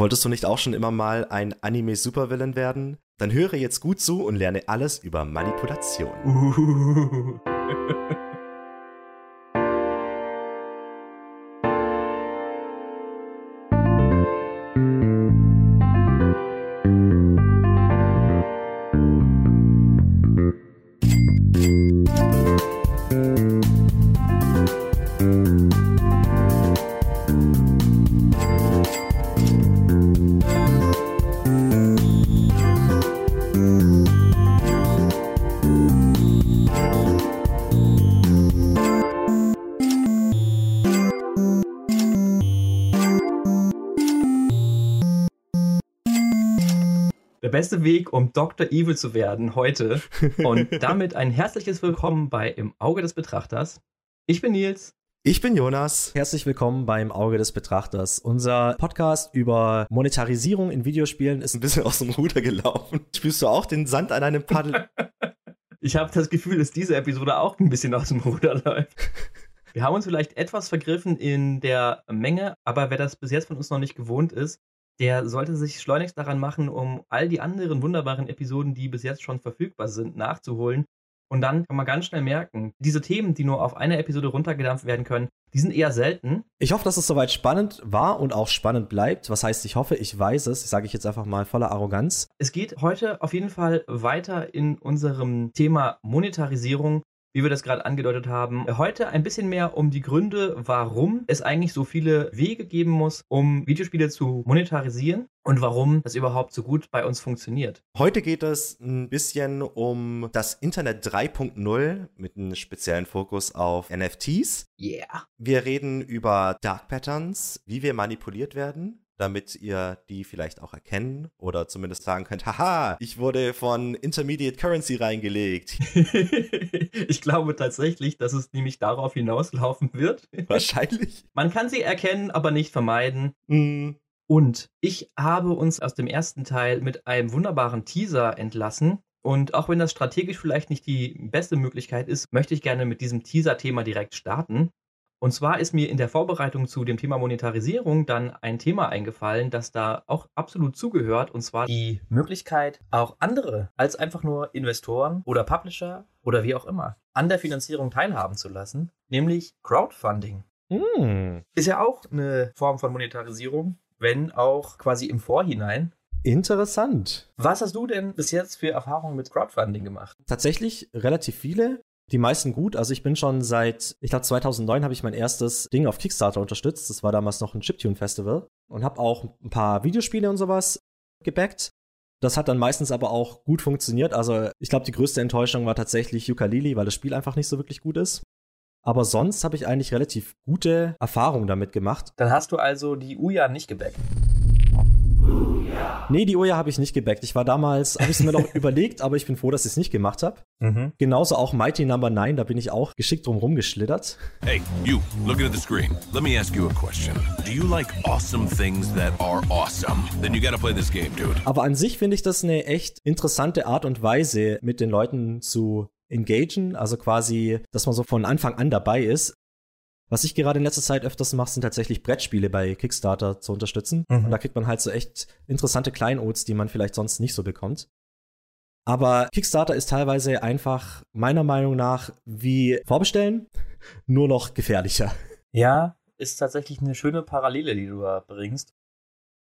Wolltest du nicht auch schon immer mal ein Anime-Supervillain werden? Dann höre jetzt gut zu und lerne alles über Manipulation. Uh. Weg, um Dr. Evil zu werden heute. Und damit ein herzliches Willkommen bei Im Auge des Betrachters. Ich bin Nils. Ich bin Jonas. Herzlich willkommen beim Auge des Betrachters. Unser Podcast über Monetarisierung in Videospielen ist ein bisschen aus dem Ruder gelaufen. Spürst du auch den Sand an einem Paddel? ich habe das Gefühl, dass diese Episode auch ein bisschen aus dem Ruder läuft. Wir haben uns vielleicht etwas vergriffen in der Menge, aber wer das bis jetzt von uns noch nicht gewohnt ist, der sollte sich schleunigst daran machen, um all die anderen wunderbaren Episoden, die bis jetzt schon verfügbar sind, nachzuholen. Und dann kann man ganz schnell merken, diese Themen, die nur auf eine Episode runtergedampft werden können, die sind eher selten. Ich hoffe, dass es soweit spannend war und auch spannend bleibt. Was heißt, ich hoffe, ich weiß es, sage ich jetzt einfach mal voller Arroganz. Es geht heute auf jeden Fall weiter in unserem Thema Monetarisierung wie wir das gerade angedeutet haben, heute ein bisschen mehr um die Gründe, warum es eigentlich so viele Wege geben muss, um Videospiele zu monetarisieren und warum das überhaupt so gut bei uns funktioniert. Heute geht es ein bisschen um das Internet 3.0 mit einem speziellen Fokus auf NFTs. Yeah. Wir reden über Dark Patterns, wie wir manipuliert werden, damit ihr die vielleicht auch erkennen oder zumindest sagen könnt, haha, ich wurde von Intermediate Currency reingelegt. ich glaube tatsächlich, dass es nämlich darauf hinauslaufen wird. Wahrscheinlich. Man kann sie erkennen, aber nicht vermeiden. Mm. Und ich habe uns aus dem ersten Teil mit einem wunderbaren Teaser entlassen. Und auch wenn das strategisch vielleicht nicht die beste Möglichkeit ist, möchte ich gerne mit diesem Teaser-Thema direkt starten. Und zwar ist mir in der Vorbereitung zu dem Thema Monetarisierung dann ein Thema eingefallen, das da auch absolut zugehört, und zwar die Möglichkeit, auch andere als einfach nur Investoren oder Publisher oder wie auch immer an der Finanzierung teilhaben zu lassen, nämlich Crowdfunding. Mm. Ist ja auch eine Form von Monetarisierung, wenn auch quasi im Vorhinein. Interessant. Was hast du denn bis jetzt für Erfahrungen mit Crowdfunding gemacht? Tatsächlich relativ viele die meisten gut. Also ich bin schon seit, ich glaube 2009 habe ich mein erstes Ding auf Kickstarter unterstützt. Das war damals noch ein Chiptune Festival und habe auch ein paar Videospiele und sowas gebackt. Das hat dann meistens aber auch gut funktioniert. Also ich glaube, die größte Enttäuschung war tatsächlich Ukulele, weil das Spiel einfach nicht so wirklich gut ist. Aber sonst habe ich eigentlich relativ gute Erfahrungen damit gemacht. Dann hast du also die Uja nicht gebackt. Nee, die Oja habe ich nicht gebackt. Ich war damals, habe ich es mir noch überlegt, aber ich bin froh, dass ich es nicht gemacht habe. Mhm. Genauso auch Mighty Number no. 9, da bin ich auch geschickt drum rumgeschlittert. Hey, you, looking at the screen. Let me ask you a question. Do you like awesome things that are awesome? Then you gotta play this game, dude. Aber an sich finde ich das eine echt interessante Art und Weise, mit den Leuten zu engagen, also quasi, dass man so von Anfang an dabei ist. Was ich gerade in letzter Zeit öfters mache, sind tatsächlich Brettspiele bei Kickstarter zu unterstützen. Mhm. Und da kriegt man halt so echt interessante Kleinods, die man vielleicht sonst nicht so bekommt. Aber Kickstarter ist teilweise einfach meiner Meinung nach wie Vorbestellen, nur noch gefährlicher. Ja, ist tatsächlich eine schöne Parallele, die du da bringst.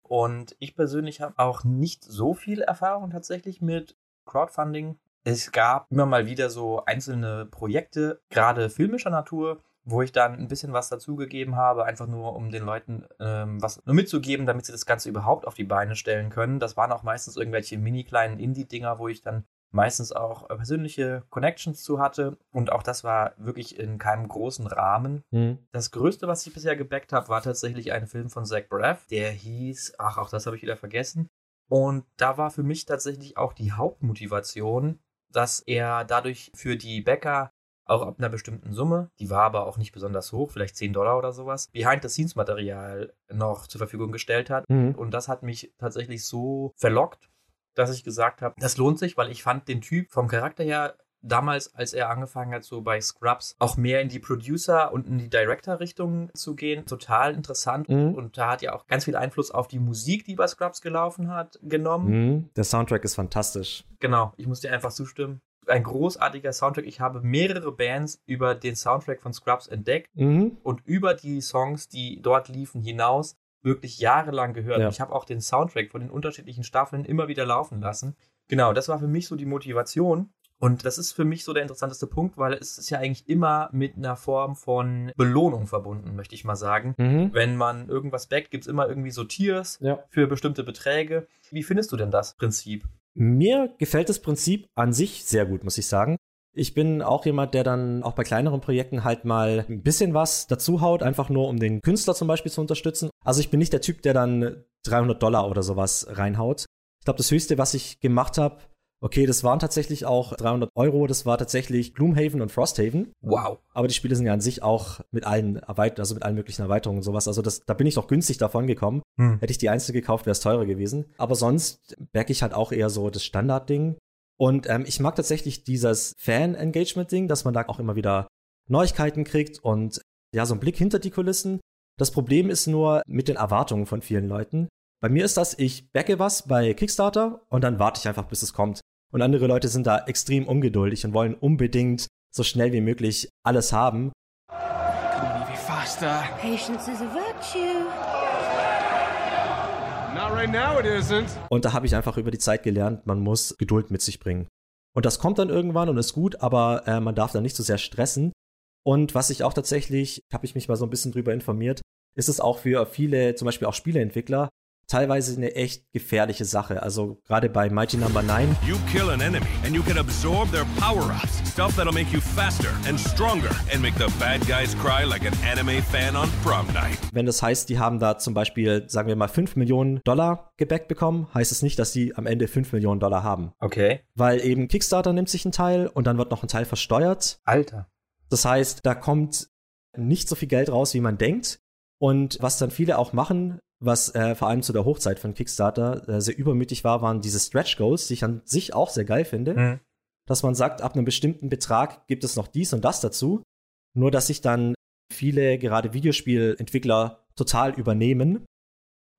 Und ich persönlich habe auch nicht so viel Erfahrung tatsächlich mit Crowdfunding. Es gab immer mal wieder so einzelne Projekte, gerade filmischer Natur, wo ich dann ein bisschen was dazugegeben habe, einfach nur um den Leuten ähm, was nur mitzugeben, damit sie das Ganze überhaupt auf die Beine stellen können. Das waren auch meistens irgendwelche mini kleinen Indie-Dinger, wo ich dann meistens auch äh, persönliche Connections zu hatte. Und auch das war wirklich in keinem großen Rahmen. Mhm. Das Größte, was ich bisher gebackt habe, war tatsächlich ein Film von Zach Braff. Der hieß, ach, auch das habe ich wieder vergessen. Und da war für mich tatsächlich auch die Hauptmotivation, dass er dadurch für die Bäcker auch ab einer bestimmten Summe, die war aber auch nicht besonders hoch, vielleicht 10 Dollar oder sowas, Behind-the-Scenes-Material noch zur Verfügung gestellt hat. Mhm. Und das hat mich tatsächlich so verlockt, dass ich gesagt habe, das lohnt sich, weil ich fand den Typ vom Charakter her damals, als er angefangen hat, so bei Scrubs auch mehr in die Producer- und in die Director-Richtung zu gehen, total interessant. Mhm. Und da hat ja auch ganz viel Einfluss auf die Musik, die bei Scrubs gelaufen hat, genommen. Mhm. Der Soundtrack ist fantastisch. Genau, ich muss dir einfach zustimmen. Ein großartiger Soundtrack. Ich habe mehrere Bands über den Soundtrack von Scrubs entdeckt Mhm. und über die Songs, die dort liefen, hinaus wirklich jahrelang gehört. Ja. Und Ich habe auch den Soundtrack von den unterschiedlichen Staffeln immer wieder laufen lassen. Genau, das war für mich so die Motivation. Und das ist für mich so der interessanteste Punkt, weil es ist ja eigentlich immer mit einer Form von Belohnung verbunden, möchte ich mal sagen. Mhm. Wenn man irgendwas backt, gibt es immer irgendwie so Tiers Ja. für bestimmte Beträge. Wie findest du denn das Prinzip? Mir gefällt das Prinzip an sich sehr gut, muss ich sagen. Ich bin auch jemand, der dann auch bei kleineren Projekten halt mal ein bisschen was dazu haut, einfach nur um den Künstler zum Beispiel zu unterstützen. Also ich bin nicht der Typ, der dann 300 Dollar oder sowas reinhaut. Ich glaube, das Höchste, was ich gemacht habe, okay, das waren tatsächlich auch 300 Euro, das war tatsächlich Gloomhaven und Frosthaven. Wow. Aber die Spiele sind ja an sich auch mit allen Erweiterungen, also mit allen möglichen Erweiterungen und sowas. Also das, da bin ich doch günstig davon gekommen. Hm. Hätte ich die einzelne gekauft, wäre es teurer gewesen. Aber sonst merke ich halt auch eher so das Standardding. Und ähm, ich mag tatsächlich dieses Fan-Engagement-Ding, dass man da auch immer wieder Neuigkeiten kriegt und ja, so einen Blick hinter die Kulissen. Das Problem ist nur mit den Erwartungen von vielen Leuten. Bei mir ist das, ich backe was bei Kickstarter und dann warte ich einfach, bis es kommt. Und andere Leute sind da extrem ungeduldig und wollen unbedingt so schnell wie möglich alles haben. Come be faster. Patience is a virtue. Not right now, it isn't. Und da habe ich einfach über die Zeit gelernt, man muss Geduld mit sich bringen. Und das kommt dann irgendwann und ist gut, aber äh, man darf da nicht so sehr stressen. Und was ich auch tatsächlich, habe ich mich mal so ein bisschen drüber informiert, ist es auch für viele, zum Beispiel auch Spieleentwickler, teilweise eine echt gefährliche Sache. Also gerade bei Mighty Number 9 You kill an enemy, and you can absorb their power-ups. Stuff that'll make you faster and stronger, and make the bad guys cry like an anime fan on prom night. Wenn das heißt, die haben da zum Beispiel, sagen wir mal, 5 Millionen Dollar gebackt bekommen, heißt es nicht, dass die am Ende 5 Millionen Dollar haben. Okay. Weil eben Kickstarter nimmt sich einen Teil und dann wird noch ein Teil versteuert. Alter. Das heißt, da kommt nicht so viel Geld raus, wie man denkt. Und was dann viele auch machen, was äh, vor allem zu der Hochzeit von Kickstarter äh, sehr übermütig war, waren diese Stretch Goals, die ich an sich auch sehr geil finde. Hm. Dass man sagt, ab einem bestimmten Betrag gibt es noch dies und das dazu. Nur, dass sich dann viele, gerade Videospielentwickler, total übernehmen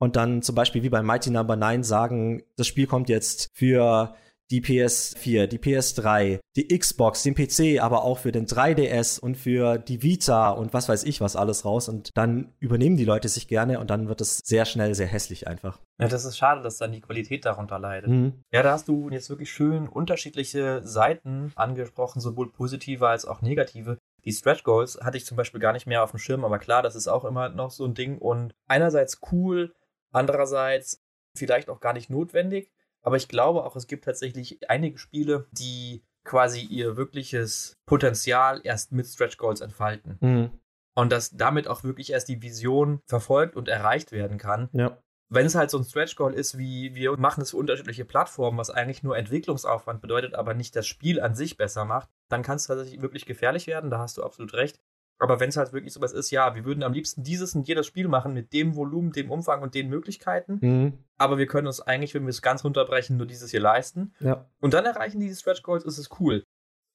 und dann zum Beispiel wie bei Mighty Number 9 sagen, das Spiel kommt jetzt für die PS4, die PS3, die Xbox, den PC, aber auch für den 3DS und für die Vita und was weiß ich was alles raus. Und dann übernehmen die Leute sich gerne und dann wird es sehr schnell sehr hässlich einfach. Ja, das ist schade, dass dann die Qualität darunter leidet. Mhm. Ja, da hast du jetzt wirklich schön unterschiedliche Seiten angesprochen, sowohl positive als auch negative. Die Stretch Goals hatte ich zum Beispiel gar nicht mehr auf dem Schirm, aber klar, das ist auch immer noch so ein Ding und einerseits cool, andererseits vielleicht auch gar nicht notwendig, aber ich glaube auch, es gibt tatsächlich einige Spiele, die quasi ihr wirkliches Potenzial erst mit Stretch Goals entfalten Mhm. und dass damit auch wirklich erst die Vision verfolgt und erreicht werden kann. Ja. Wenn es halt so ein Stretch Goal ist, wie wir machen es für unterschiedliche Plattformen, was eigentlich nur Entwicklungsaufwand bedeutet, aber nicht das Spiel an sich besser macht, dann kann es tatsächlich wirklich gefährlich werden, da hast du absolut recht. Aber wenn es halt wirklich sowas ist, ja, wir würden am liebsten dieses und jedes Spiel machen mit dem Volumen, dem Umfang und den Möglichkeiten, Mhm. aber wir können uns eigentlich, wenn wir es ganz runterbrechen, nur dieses hier leisten. Ja. Und dann erreichen die Stretch Goals, ist es cool.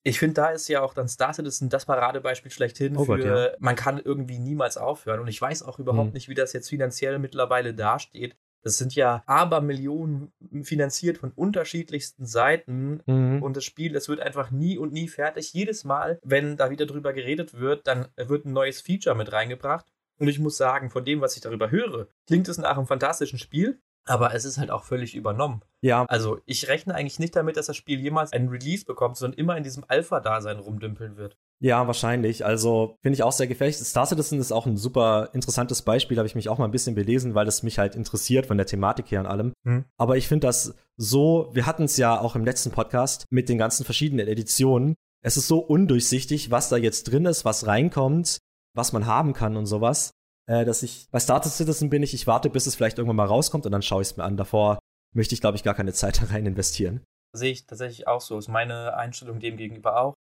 Ich finde, da ist ja auch dann Star Citizen das Paradebeispiel schlechthin Oh für, Gott, ja. man kann irgendwie niemals aufhören. Und ich weiß auch überhaupt Hm. nicht, wie das jetzt finanziell mittlerweile dasteht. Das sind ja Abermillionen finanziert von unterschiedlichsten Seiten. Mhm. Und das Spiel, das wird einfach nie und nie fertig. Jedes Mal, wenn da wieder drüber geredet wird, dann wird ein neues Feature mit reingebracht. Und ich muss sagen, von dem, was ich darüber höre, klingt es nach einem fantastischen Spiel. Aber es ist halt auch völlig übernommen. ja, Also ich rechne eigentlich nicht damit, dass das Spiel jemals einen Release bekommt, sondern immer in diesem Alpha-Dasein rumdümpeln wird. Ja, wahrscheinlich. Also finde ich auch sehr gefährlich. Star Citizen ist auch ein super interessantes Beispiel, habe ich mich auch mal ein bisschen belesen, weil es mich halt interessiert von der Thematik her und allem. Hm. Aber ich finde das so, wir hatten es ja auch im letzten Podcast mit den ganzen verschiedenen Editionen. Es ist so undurchsichtig, was da jetzt drin ist, was reinkommt, was man haben kann und sowas, äh, dass ich bei Star Citizen bin ich, ich warte, bis es vielleicht irgendwann mal rauskommt und dann schaue ich es mir an. Davor möchte ich, glaube ich, gar keine Zeit da rein investieren. Sehe ich tatsächlich auch so. Ist meine Einstellung dem gegenüber auch.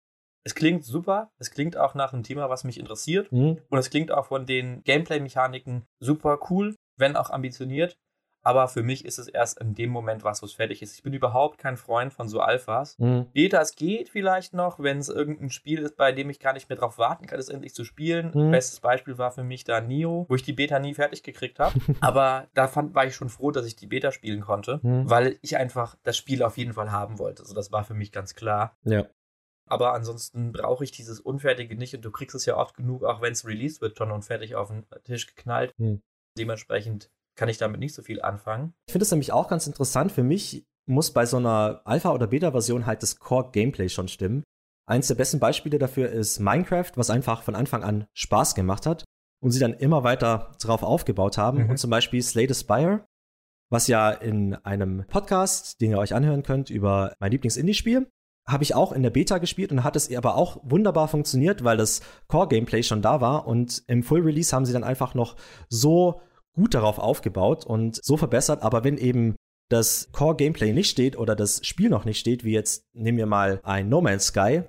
Es klingt super. Es klingt auch nach einem Thema, was mich interessiert. Mhm. Und es klingt auch von den Gameplay-Mechaniken super cool, wenn auch ambitioniert. Aber für mich ist es erst in dem Moment was, wo es fertig ist. Ich bin überhaupt kein Freund von so Alphas. Mhm. Betas geht vielleicht noch, wenn es irgendein Spiel ist, bei dem ich gar nicht mehr drauf warten kann, es endlich zu spielen. Mhm. Bestes Beispiel war für mich da Nio, wo ich die Beta nie fertig gekriegt habe. aber da fand, war ich schon froh, dass ich die Beta spielen konnte, Mhm. weil ich einfach das Spiel auf jeden Fall haben wollte. Also das war für mich ganz klar. Ja. Aber ansonsten brauche ich dieses Unfertige nicht und du kriegst es ja oft genug, auch wenn es released wird, schon unfertig auf den Tisch geknallt. Hm. Dementsprechend kann ich damit nicht so viel anfangen. Ich finde es nämlich auch ganz interessant. Für mich muss bei so einer Alpha- oder Beta-Version halt das Core-Gameplay schon stimmen. Eins der besten Beispiele dafür ist Minecraft, was einfach von Anfang an Spaß gemacht hat und sie dann immer weiter drauf aufgebaut haben. Mhm. Und zum Beispiel Slay the Spire, was ja in einem Podcast, den ihr euch anhören könnt, über mein Lieblings-Indie-Spiel, habe ich auch in der Beta gespielt und hat es aber auch wunderbar funktioniert, weil das Core-Gameplay schon da war und im Full-Release haben sie dann einfach noch so gut darauf aufgebaut und so verbessert, aber wenn eben das Core-Gameplay nicht steht oder das Spiel noch nicht steht, wie jetzt nehmen wir mal ein No Man's Sky,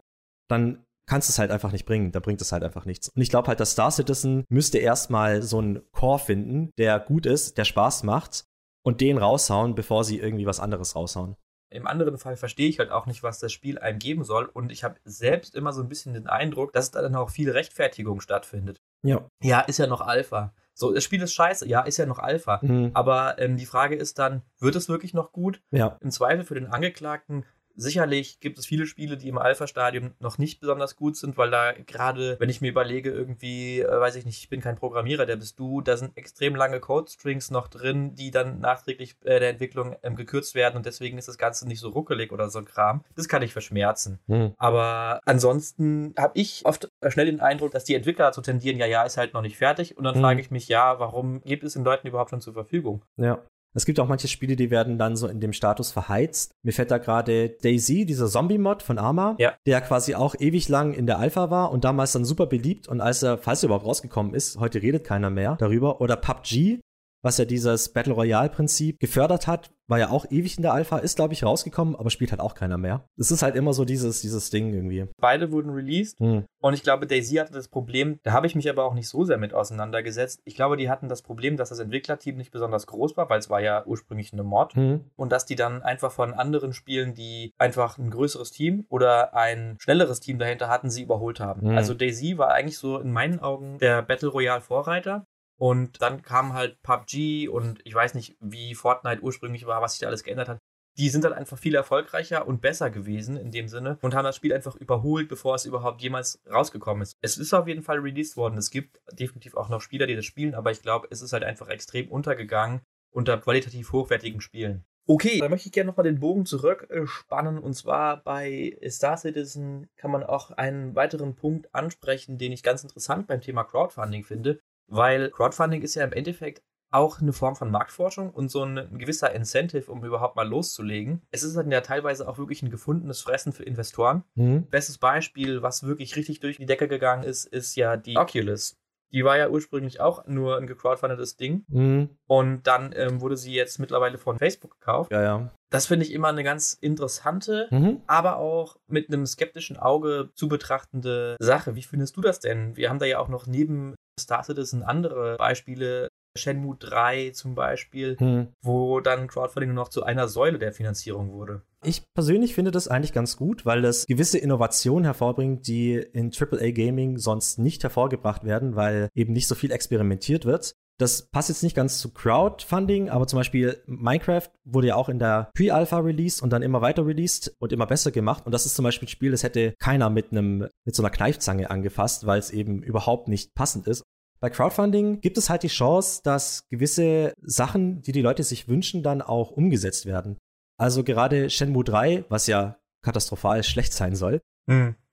dann kannst du es halt einfach nicht bringen, dann bringt es halt einfach nichts. Und ich glaube halt, dass Star Citizen müsste erstmal so einen Core finden, der gut ist, der Spaß macht und den raushauen, bevor sie irgendwie was anderes raushauen. Im anderen Fall verstehe ich halt auch nicht, was das Spiel einem geben soll. Und ich habe selbst immer so ein bisschen den Eindruck, dass da dann auch viel Rechtfertigung stattfindet. Ja. Ja, ist ja noch Alpha. So, das Spiel ist scheiße. Ja, ist ja noch Alpha. Mhm. Aber ähm, die Frage ist dann, wird es wirklich noch gut? Ja. Im Zweifel für den Angeklagten Sicherlich gibt es viele Spiele, die im Alpha-Stadium noch nicht besonders gut sind, weil da gerade, wenn ich mir überlege, irgendwie, äh, weiß ich nicht, ich bin kein Programmierer, der bist du, da sind extrem lange Code-Strings noch drin, die dann nachträglich äh, der Entwicklung ähm, gekürzt werden und deswegen ist das Ganze nicht so ruckelig oder so ein Kram. Das kann ich verschmerzen. Mhm. Aber ansonsten habe ich oft schnell den Eindruck, dass die Entwickler dazu tendieren, ja, ja, ist halt noch nicht fertig. Und dann Mhm. frage ich mich, ja, warum gibt es den Leuten überhaupt schon zur Verfügung? Ja. Es gibt auch manche Spiele, die werden dann so in dem Status verheizt. Mir fällt da gerade Daisy, dieser Zombie-Mod von Arma, Ja. der quasi auch ewig lang in der Alpha war und damals dann super beliebt. Und als er, falls er überhaupt rausgekommen ist, heute redet keiner mehr darüber. Oder PUBG, was ja dieses Battle Royale-Prinzip gefördert hat, war ja auch ewig in der Alpha, ist, glaube ich, rausgekommen, aber spielt halt auch keiner mehr. Es ist halt immer so dieses, dieses Ding irgendwie. Beide wurden released. Hm. Und ich glaube, Daisy hatte das Problem, da habe ich mich aber auch nicht so sehr mit auseinandergesetzt. Ich glaube, die hatten das Problem, dass das Entwicklerteam nicht besonders groß war, weil es war ja ursprünglich eine Mod. Hm. Und dass die dann einfach von anderen Spielen, die einfach ein größeres Team oder ein schnelleres Team dahinter hatten, sie überholt haben. Mhm. Also Daisy war eigentlich so in meinen Augen der Battle Royale Vorreiter. Und dann kam halt PUBG und ich weiß nicht, wie Fortnite ursprünglich war, was sich da alles geändert hat. Die sind dann einfach viel erfolgreicher und besser gewesen in dem Sinne und haben das Spiel einfach überholt, bevor es überhaupt jemals rausgekommen ist. Es ist auf jeden Fall released worden. Es gibt definitiv auch noch Spieler, die das spielen, aber ich glaube, es ist halt einfach extrem untergegangen unter qualitativ hochwertigen Spielen. Okay, dann möchte ich gerne nochmal den Bogen zurückspannen. Und zwar bei Star Citizen kann man auch einen weiteren Punkt ansprechen, den ich ganz interessant beim Thema Crowdfunding finde. Weil Crowdfunding ist ja im Endeffekt auch eine Form von Marktforschung und so ein, ein gewisser Incentive, um überhaupt mal loszulegen. Es ist dann ja teilweise auch wirklich ein gefundenes Fressen für Investoren. Hm. Bestes Beispiel, was wirklich richtig durch die Decke gegangen ist, ist ja die Oculus. Die war ja ursprünglich auch nur ein gecrowdfundetes Ding Hm. und dann ähm, wurde sie jetzt mittlerweile von Facebook gekauft. Ja, ja. Das finde ich immer eine ganz interessante, Mhm. aber auch mit einem skeptischen Auge zu betrachtende Sache. Wie findest du das denn? Wir haben da ja auch noch neben Star Citizen andere Beispiele. Shenmue 3 zum Beispiel, Hm. wo dann Crowdfunding nur noch zu einer Säule der Finanzierung wurde. Ich persönlich finde das eigentlich ganz gut, weil es gewisse Innovationen hervorbringt, die in AAA Gaming sonst nicht hervorgebracht werden, weil eben nicht so viel experimentiert wird. Das passt jetzt nicht ganz zu Crowdfunding, aber zum Beispiel Minecraft wurde ja auch in der Pre-Alpha released und dann immer weiter released und immer besser gemacht. Und das ist zum Beispiel ein Spiel, das hätte keiner mit einem, mit so einer Kneifzange angefasst, weil es eben überhaupt nicht passend ist. Bei Crowdfunding gibt es halt die Chance, dass gewisse Sachen, die die Leute sich wünschen, dann auch umgesetzt werden. Also gerade Shenmue 3, was ja katastrophal schlecht sein soll.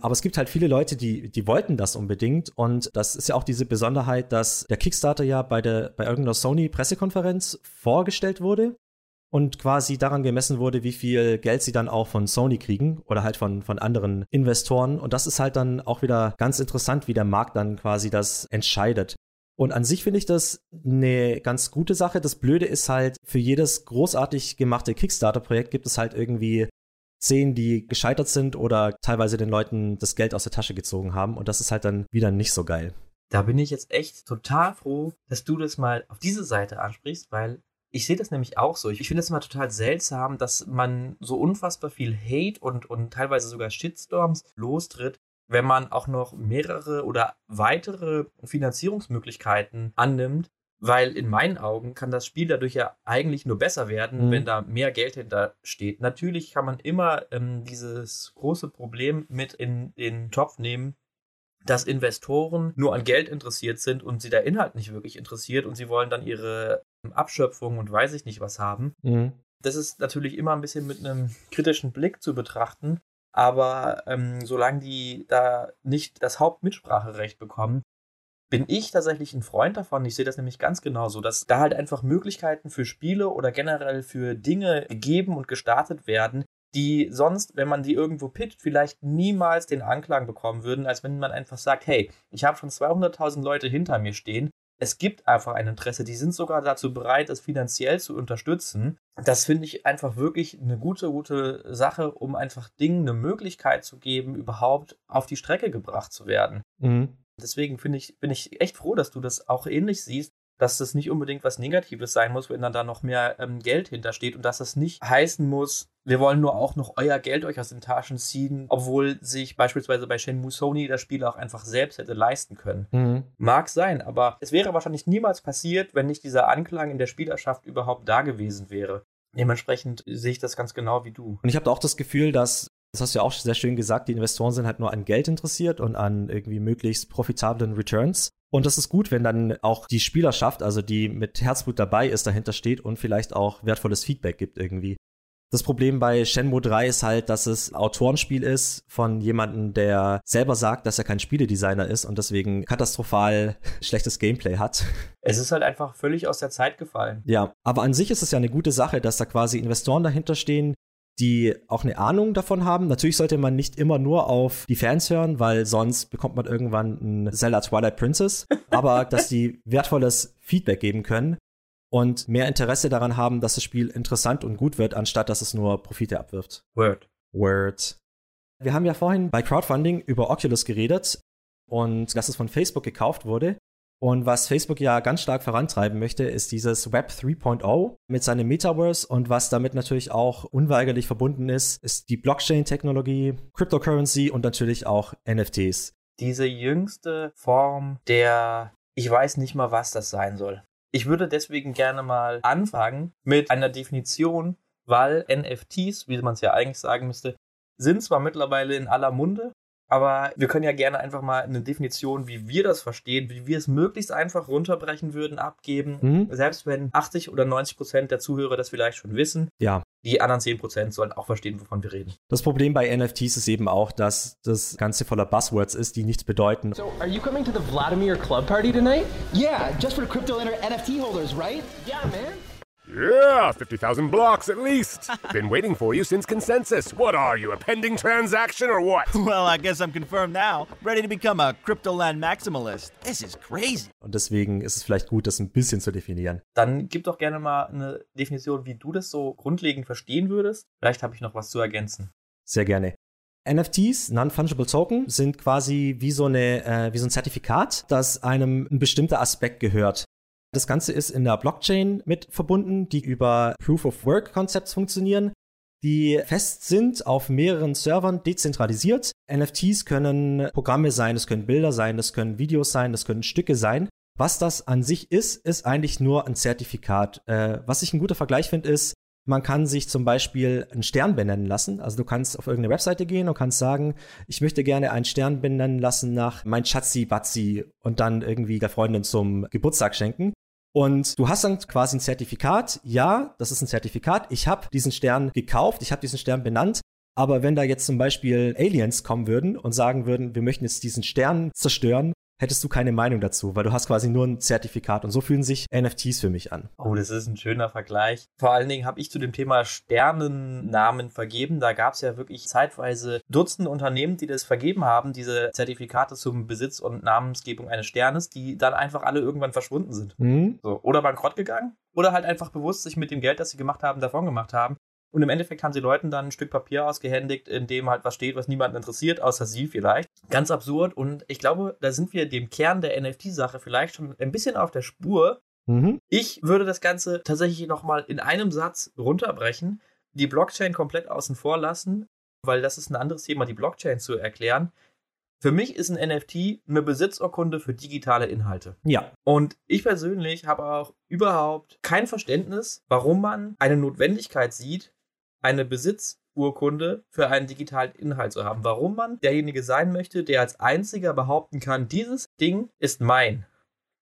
Aber es gibt halt viele Leute, die, die wollten das unbedingt. Und das ist ja auch diese Besonderheit, dass der Kickstarter ja bei, der, bei irgendeiner Sony-Pressekonferenz vorgestellt wurde und quasi daran gemessen wurde, wie viel Geld sie dann auch von Sony kriegen oder halt von, von anderen Investoren. Und das ist halt dann auch wieder ganz interessant, wie der Markt dann quasi das entscheidet. Und an sich finde ich das eine ganz gute Sache. Das Blöde ist halt, für jedes großartig gemachte Kickstarter-Projekt gibt es halt irgendwie zehn, die gescheitert sind oder teilweise den Leuten das Geld aus der Tasche gezogen haben. Und das ist halt dann wieder nicht so geil. Da bin ich jetzt echt total froh, dass du das mal auf diese Seite ansprichst, weil Ich sehe das nämlich auch so. Ich finde es immer total seltsam, dass man so unfassbar viel Hate und, und teilweise sogar Shitstorms lostritt, wenn man auch noch mehrere oder weitere Finanzierungsmöglichkeiten annimmt, weil in meinen Augen kann das Spiel dadurch ja eigentlich nur besser werden, Mhm. wenn da mehr Geld hinter steht. Natürlich kann man immer ähm, dieses große Problem mit in den Topf nehmen, dass Investoren nur an Geld interessiert sind und sie der Inhalt nicht wirklich interessiert und sie wollen dann ihre ähm, Abschöpfung und weiß ich nicht was haben. Mhm. Das ist natürlich immer ein bisschen mit einem kritischen Blick zu betrachten. Aber ähm, solange die da nicht das Hauptmitspracherecht bekommen, bin ich tatsächlich ein Freund davon. Ich sehe das nämlich ganz genauso, dass da halt einfach Möglichkeiten für Spiele oder generell für Dinge gegeben und gestartet werden, die sonst, wenn man die irgendwo pitcht, vielleicht niemals den Anklang bekommen würden, als wenn man einfach sagt, hey, ich habe schon 200.000 Leute hinter mir stehen. Es gibt einfach ein Interesse, die sind sogar dazu bereit, es finanziell zu unterstützen. Das finde ich einfach wirklich eine gute, gute Sache, um einfach Dingen eine Möglichkeit zu geben, überhaupt auf die Strecke gebracht zu werden. Mhm. Deswegen finde ich, bin ich echt froh, dass du das auch ähnlich siehst, dass das nicht unbedingt was Negatives sein muss, wenn dann da noch mehr ähm, Geld hintersteht und dass das nicht heißen muss, wir wollen nur auch noch euer Geld euch aus den Taschen ziehen, obwohl sich beispielsweise bei Shenmue Sony das Spiel auch einfach selbst hätte leisten können. Mhm. Mag sein, aber es wäre wahrscheinlich niemals passiert, wenn nicht dieser Anklang in der Spielerschaft überhaupt da gewesen wäre. Dementsprechend sehe ich das ganz genau wie du. Und ich habe auch das Gefühl, dass, das hast du ja auch sehr schön gesagt, die Investoren sind halt nur an Geld interessiert und an irgendwie möglichst profitablen Returns. Und das ist gut, wenn dann auch die Spielerschaft, also die mit Herzblut dabei ist, dahinter steht und vielleicht auch wertvolles Feedback gibt irgendwie. Das Problem bei Shenmue 3 ist halt, dass es Autorenspiel ist von jemandem, der selber sagt, dass er kein Spieledesigner ist und deswegen katastrophal schlechtes Gameplay hat. Es ist halt einfach völlig aus der Zeit gefallen. Ja, aber an sich ist es ja eine gute Sache, dass da quasi Investoren dahinter stehen, die auch eine Ahnung davon haben. Natürlich sollte man nicht immer nur auf die Fans hören, weil sonst bekommt man irgendwann ein Zelda Twilight Princess. Aber dass die wertvolles Feedback geben können und mehr Interesse daran haben, dass das Spiel interessant und gut wird, anstatt dass es nur Profite abwirft. Word. Word. Wir haben ja vorhin bei Crowdfunding über Oculus geredet und dass es von Facebook gekauft wurde. Und was Facebook ja ganz stark vorantreiben möchte, ist dieses Web 3.0 mit seinem Metaverse und was damit natürlich auch unweigerlich verbunden ist, ist die Blockchain-Technologie, Cryptocurrency und natürlich auch NFTs. Diese jüngste Form der, ich weiß nicht mal, was das sein soll. Ich würde deswegen gerne mal anfangen mit einer Definition, weil NFTs, wie man es ja eigentlich sagen müsste, sind zwar mittlerweile in aller Munde, aber wir können ja gerne einfach mal eine Definition, wie wir das verstehen, wie wir es möglichst einfach runterbrechen würden, abgeben. Mhm. Selbst wenn 80 oder 90 Prozent der Zuhörer das vielleicht schon wissen, Ja, die anderen 10 Prozent sollen auch verstehen, wovon wir reden. das Problem bei NFTs ist eben auch, dass das Ganze voller Buzzwords ist, die nichts bedeuten. So, are you coming to the Vladimir Club party tonight? Yeah, just for crypto NFT holders, right? Yeah, man. Yeah, 50,000 blocks at least. Been waiting for you since consensus. What are you, a pending transaction or what? Well, I guess I'm confirmed now. Ready to become a Cryptoland maximalist. This is crazy. Und deswegen ist es vielleicht gut, das ein bisschen zu definieren. Dann gib doch gerne mal eine Definition, wie du das so grundlegend verstehen würdest. Vielleicht habe ich noch was zu ergänzen. Sehr gerne. NFTs, Non-Fungible Token, sind quasi wie so, eine, äh, wie so ein Zertifikat, das einem ein bestimmter Aspekt gehört. Das Ganze ist in der Blockchain mit verbunden, die über Proof-of-Work-Konzepts funktionieren, die fest sind, auf mehreren Servern dezentralisiert. NFTs können Programme sein, es können Bilder sein, es können Videos sein, es können Stücke sein. Was das an sich ist, ist eigentlich nur ein Zertifikat. Äh, was ich ein guter Vergleich finde, ist, man kann sich zum Beispiel einen Stern benennen lassen. Also du kannst auf irgendeine Webseite gehen und kannst sagen, ich möchte gerne einen Stern benennen lassen nach mein Schatzi Batzi und dann irgendwie der Freundin zum Geburtstag schenken. Und du hast dann quasi ein Zertifikat. Ja, das ist ein Zertifikat. Ich habe diesen Stern gekauft, ich habe diesen Stern benannt. Aber wenn da jetzt zum Beispiel Aliens kommen würden und sagen würden, wir möchten jetzt diesen Stern zerstören, hättest du keine Meinung dazu, weil du hast quasi nur ein Zertifikat und so fühlen sich NFTs für mich an. Oh, das ist ein schöner Vergleich. Vor allen Dingen habe ich zu dem Thema Sternennamen vergeben. Da gab es ja wirklich zeitweise Dutzende Unternehmen, die das vergeben haben, diese Zertifikate zum Besitz und Namensgebung eines Sternes, die dann einfach alle irgendwann verschwunden sind. Hm? So, oder bankrott gegangen oder halt einfach bewusst sich mit dem Geld, das sie gemacht haben, davon gemacht haben. Und im Endeffekt haben sie Leuten dann ein Stück Papier ausgehändigt, in dem halt was steht, was niemanden interessiert, außer sie vielleicht. Ganz absurd. Und ich glaube, da sind wir dem Kern der NFT-Sache vielleicht schon ein bisschen auf der Spur. Mhm. Ich würde das Ganze tatsächlich nochmal in einem Satz runterbrechen, die Blockchain komplett außen vor lassen, weil das ist ein anderes Thema, die Blockchain zu erklären. Für mich ist ein NFT eine Besitzurkunde für digitale Inhalte. Ja. Und ich persönlich habe auch überhaupt kein Verständnis, warum man eine Notwendigkeit sieht, eine Besitzurkunde für einen digitalen Inhalt zu haben. Warum man derjenige sein möchte, der als einziger behaupten kann, dieses Ding ist mein.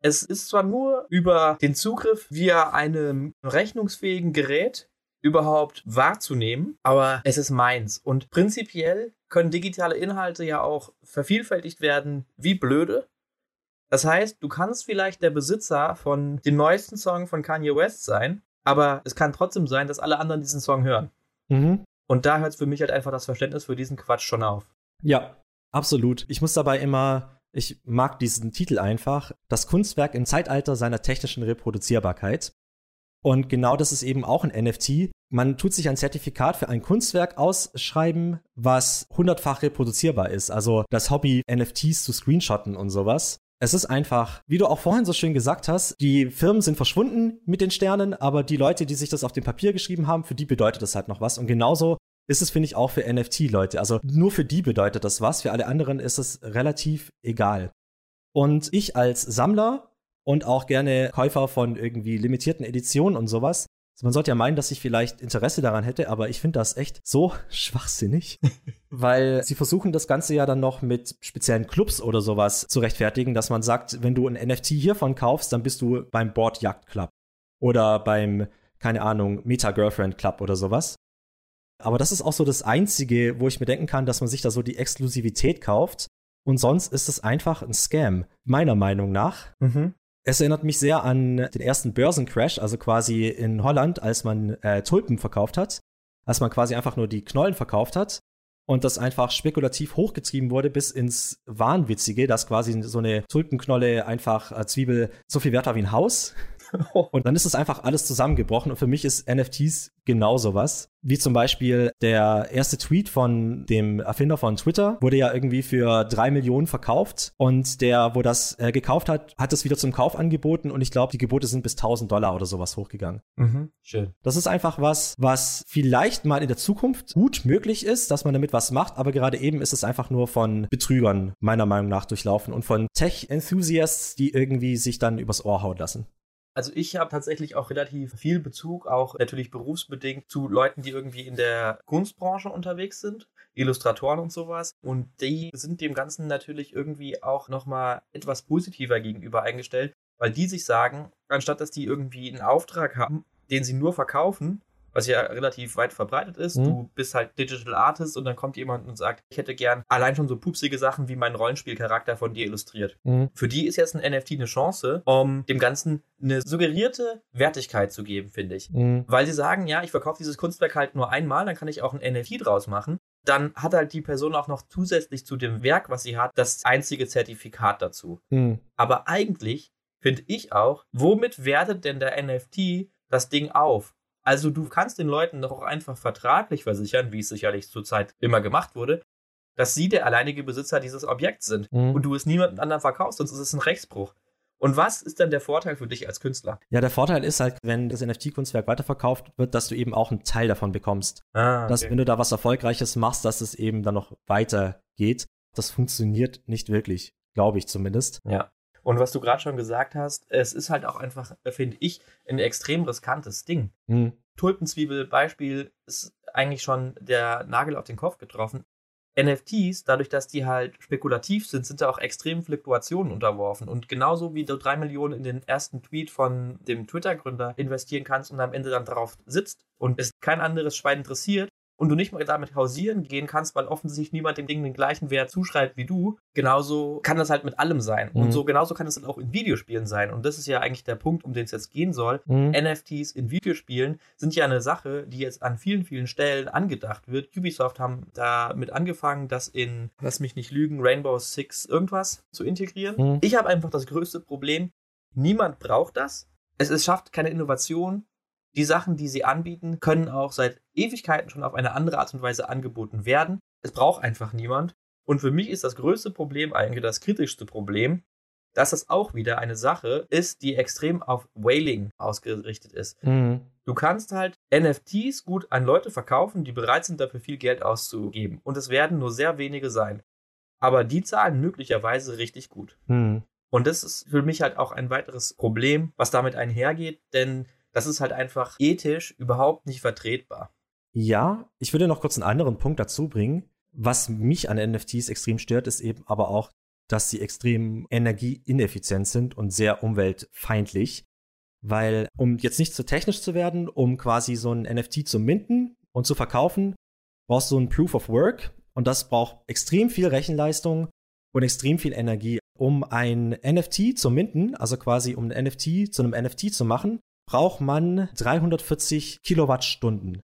Es ist zwar nur über den Zugriff via einem rechnungsfähigen Gerät überhaupt wahrzunehmen, aber es ist meins. Und prinzipiell können digitale Inhalte ja auch vervielfältigt werden wie blöde. Das heißt, du kannst vielleicht der Besitzer von dem neuesten Song von Kanye West sein, aber es kann trotzdem sein, dass alle anderen diesen Song hören. Mhm. Und da hört für mich halt einfach das Verständnis für diesen Quatsch schon auf. Ja, absolut. Ich muss dabei immer, ich mag diesen Titel einfach, das Kunstwerk im Zeitalter seiner technischen Reproduzierbarkeit. Und genau das ist eben auch ein NFT. Man tut sich ein Zertifikat für ein Kunstwerk ausschreiben, was hundertfach reproduzierbar ist. Also das Hobby, NFTs zu screenshotten und sowas. Es ist einfach, wie du auch vorhin so schön gesagt hast, die Firmen sind verschwunden mit den Sternen, aber die Leute, die sich das auf dem Papier geschrieben haben, für die bedeutet das halt noch was. Und genauso ist es, finde ich, auch für NFT-Leute. Also nur für die bedeutet das was, für alle anderen ist es relativ egal. Und ich als Sammler und auch gerne Käufer von irgendwie limitierten Editionen und sowas. Also man sollte ja meinen, dass ich vielleicht Interesse daran hätte, aber ich finde das echt so schwachsinnig, weil sie versuchen das Ganze ja dann noch mit speziellen Clubs oder sowas zu rechtfertigen, dass man sagt, wenn du ein NFT hiervon kaufst, dann bist du beim Board Yacht Club oder beim, keine Ahnung, Meta Girlfriend Club oder sowas. Aber das ist auch so das Einzige, wo ich mir denken kann, dass man sich da so die Exklusivität kauft. Und sonst ist es einfach ein Scam, meiner Meinung nach. Mhm. Es erinnert mich sehr an den ersten Börsencrash, also quasi in Holland, als man äh, Tulpen verkauft hat, als man quasi einfach nur die Knollen verkauft hat und das einfach spekulativ hochgetrieben wurde bis ins Wahnwitzige, dass quasi so eine Tulpenknolle einfach äh, Zwiebel so viel wert war wie ein Haus. Und dann ist es einfach alles zusammengebrochen. Und für mich ist NFTs genau sowas. Wie zum Beispiel der erste Tweet von dem Erfinder von Twitter wurde ja irgendwie für drei Millionen verkauft. Und der, wo das äh, gekauft hat, hat es wieder zum Kauf angeboten. Und ich glaube, die Gebote sind bis 1000 Dollar oder sowas hochgegangen. Mhm. Schön. Das ist einfach was, was vielleicht mal in der Zukunft gut möglich ist, dass man damit was macht. Aber gerade eben ist es einfach nur von Betrügern, meiner Meinung nach, durchlaufen und von Tech-Enthusiasts, die irgendwie sich dann übers Ohr hauen lassen. Also ich habe tatsächlich auch relativ viel Bezug, auch natürlich berufsbedingt, zu Leuten, die irgendwie in der Kunstbranche unterwegs sind, Illustratoren und sowas. Und die sind dem Ganzen natürlich irgendwie auch nochmal etwas positiver gegenüber eingestellt, weil die sich sagen, anstatt dass die irgendwie einen Auftrag haben, den sie nur verkaufen, was ja relativ weit verbreitet ist. Mhm. Du bist halt Digital Artist und dann kommt jemand und sagt, ich hätte gern allein schon so pupsige Sachen wie mein Rollenspielcharakter von dir illustriert. Mhm. Für die ist jetzt ein NFT eine Chance, um dem Ganzen eine suggerierte Wertigkeit zu geben, finde ich. Mhm. Weil sie sagen, ja, ich verkaufe dieses Kunstwerk halt nur einmal, dann kann ich auch ein NFT draus machen. Dann hat halt die Person auch noch zusätzlich zu dem Werk, was sie hat, das einzige Zertifikat dazu. Mhm. Aber eigentlich finde ich auch, womit wertet denn der NFT das Ding auf? Also du kannst den Leuten doch auch einfach vertraglich versichern, wie es sicherlich zurzeit immer gemacht wurde, dass sie der alleinige Besitzer dieses Objekts sind Mhm. und du es niemandem anderen verkaufst, sonst ist es ein Rechtsbruch. Und was ist dann der Vorteil für dich als Künstler? Ja, der Vorteil ist halt, wenn das NFT-Kunstwerk weiterverkauft wird, dass du eben auch einen Teil davon bekommst. Ah, Dass, wenn du da was Erfolgreiches machst, dass es eben dann noch weitergeht. Das funktioniert nicht wirklich, glaube ich zumindest. Ja. Und was du gerade schon gesagt hast, es ist halt auch einfach, finde ich, ein extrem riskantes Ding. Hm. Tulpenzwiebel-Beispiel ist eigentlich schon der Nagel auf den Kopf getroffen. NFTs, dadurch, dass die halt spekulativ sind, sind da auch extrem Fluktuationen unterworfen. Und genauso wie du drei Millionen in den ersten Tweet von dem Twitter-Gründer investieren kannst und am Ende dann drauf sitzt und es kein anderes Schwein interessiert und du nicht mal damit hausieren gehen kannst, weil offensichtlich niemand dem Ding den gleichen Wert zuschreibt wie du, genauso kann das halt mit allem sein. Mhm. Und so genauso kann es dann auch in Videospielen sein. Und das ist ja eigentlich der Punkt, um den es jetzt gehen soll. Mhm. NFTs in Videospielen sind ja eine Sache, die jetzt an vielen, vielen Stellen angedacht wird. Ubisoft haben damit angefangen, das in, lass mich nicht lügen, Rainbow Six irgendwas zu integrieren. Mhm. Ich habe einfach das größte Problem, niemand braucht das. Es, es schafft keine Innovation. Die Sachen, die sie anbieten, können auch seit Ewigkeiten schon auf eine andere Art und Weise angeboten werden. Es braucht einfach niemand. Und für mich ist das größte Problem eigentlich das kritischste Problem, dass das auch wieder eine Sache ist, die extrem auf Whaling ausgerichtet ist. Mhm. Du kannst halt NFTs gut an Leute verkaufen, die bereit sind, dafür viel Geld auszugeben. Und es werden nur sehr wenige sein. Aber die zahlen möglicherweise richtig gut. Mhm. Und das ist für mich halt auch ein weiteres Problem, was damit einhergeht, denn das ist halt einfach ethisch überhaupt nicht vertretbar. Ja, ich würde noch kurz einen anderen Punkt dazu bringen. Was mich an NFTs extrem stört, ist eben aber auch, dass sie extrem energieineffizient sind und sehr umweltfeindlich. Weil, um jetzt nicht zu technisch zu werden, um quasi so ein NFT zu minden und zu verkaufen, brauchst du ein Proof of Work und das braucht extrem viel Rechenleistung und extrem viel Energie. Um ein NFT zu minden, also quasi um ein NFT zu einem NFT zu machen, braucht man 340 Kilowattstunden.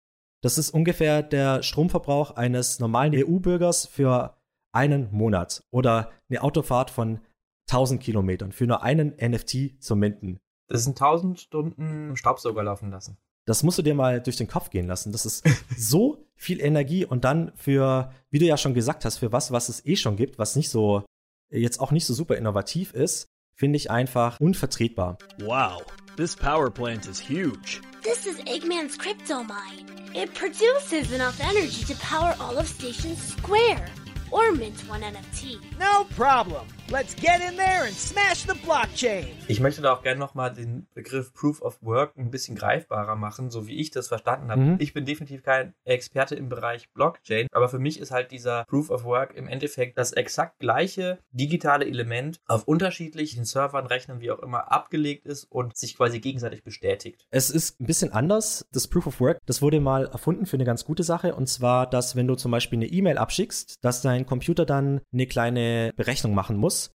Das ist ungefähr der Stromverbrauch eines normalen EU-Bürgers für einen Monat oder eine Autofahrt von 1000 Kilometern für nur einen NFT zu minden. Das sind 1000 Stunden Staubsauger laufen lassen. Das musst du dir mal durch den Kopf gehen lassen. Das ist so viel Energie und dann für, wie du ja schon gesagt hast, für was, was es eh schon gibt, was nicht so, jetzt auch nicht so super innovativ ist, finde ich einfach unvertretbar. Wow, this power plant is huge. This is Eggman's crypto mine. It produces enough energy to power all of Station Square. Or mint one NFT. No problem. Let's get in there and smash the blockchain. Ich möchte da auch gerne nochmal den Begriff Proof of Work ein bisschen greifbarer machen, so wie ich das verstanden habe. Mhm. Ich bin definitiv kein Experte im Bereich Blockchain, aber für mich ist halt dieser Proof of Work im Endeffekt das exakt gleiche digitale Element auf unterschiedlichen Servern, Rechnern, wie auch immer, abgelegt ist und sich quasi gegenseitig bestätigt. Es ist ein bisschen anders. Das Proof of Work, das wurde mal erfunden für eine ganz gute Sache. Und zwar, dass wenn du zum Beispiel eine E-Mail abschickst, dass dein Computer dann eine kleine Berechnung machen muss.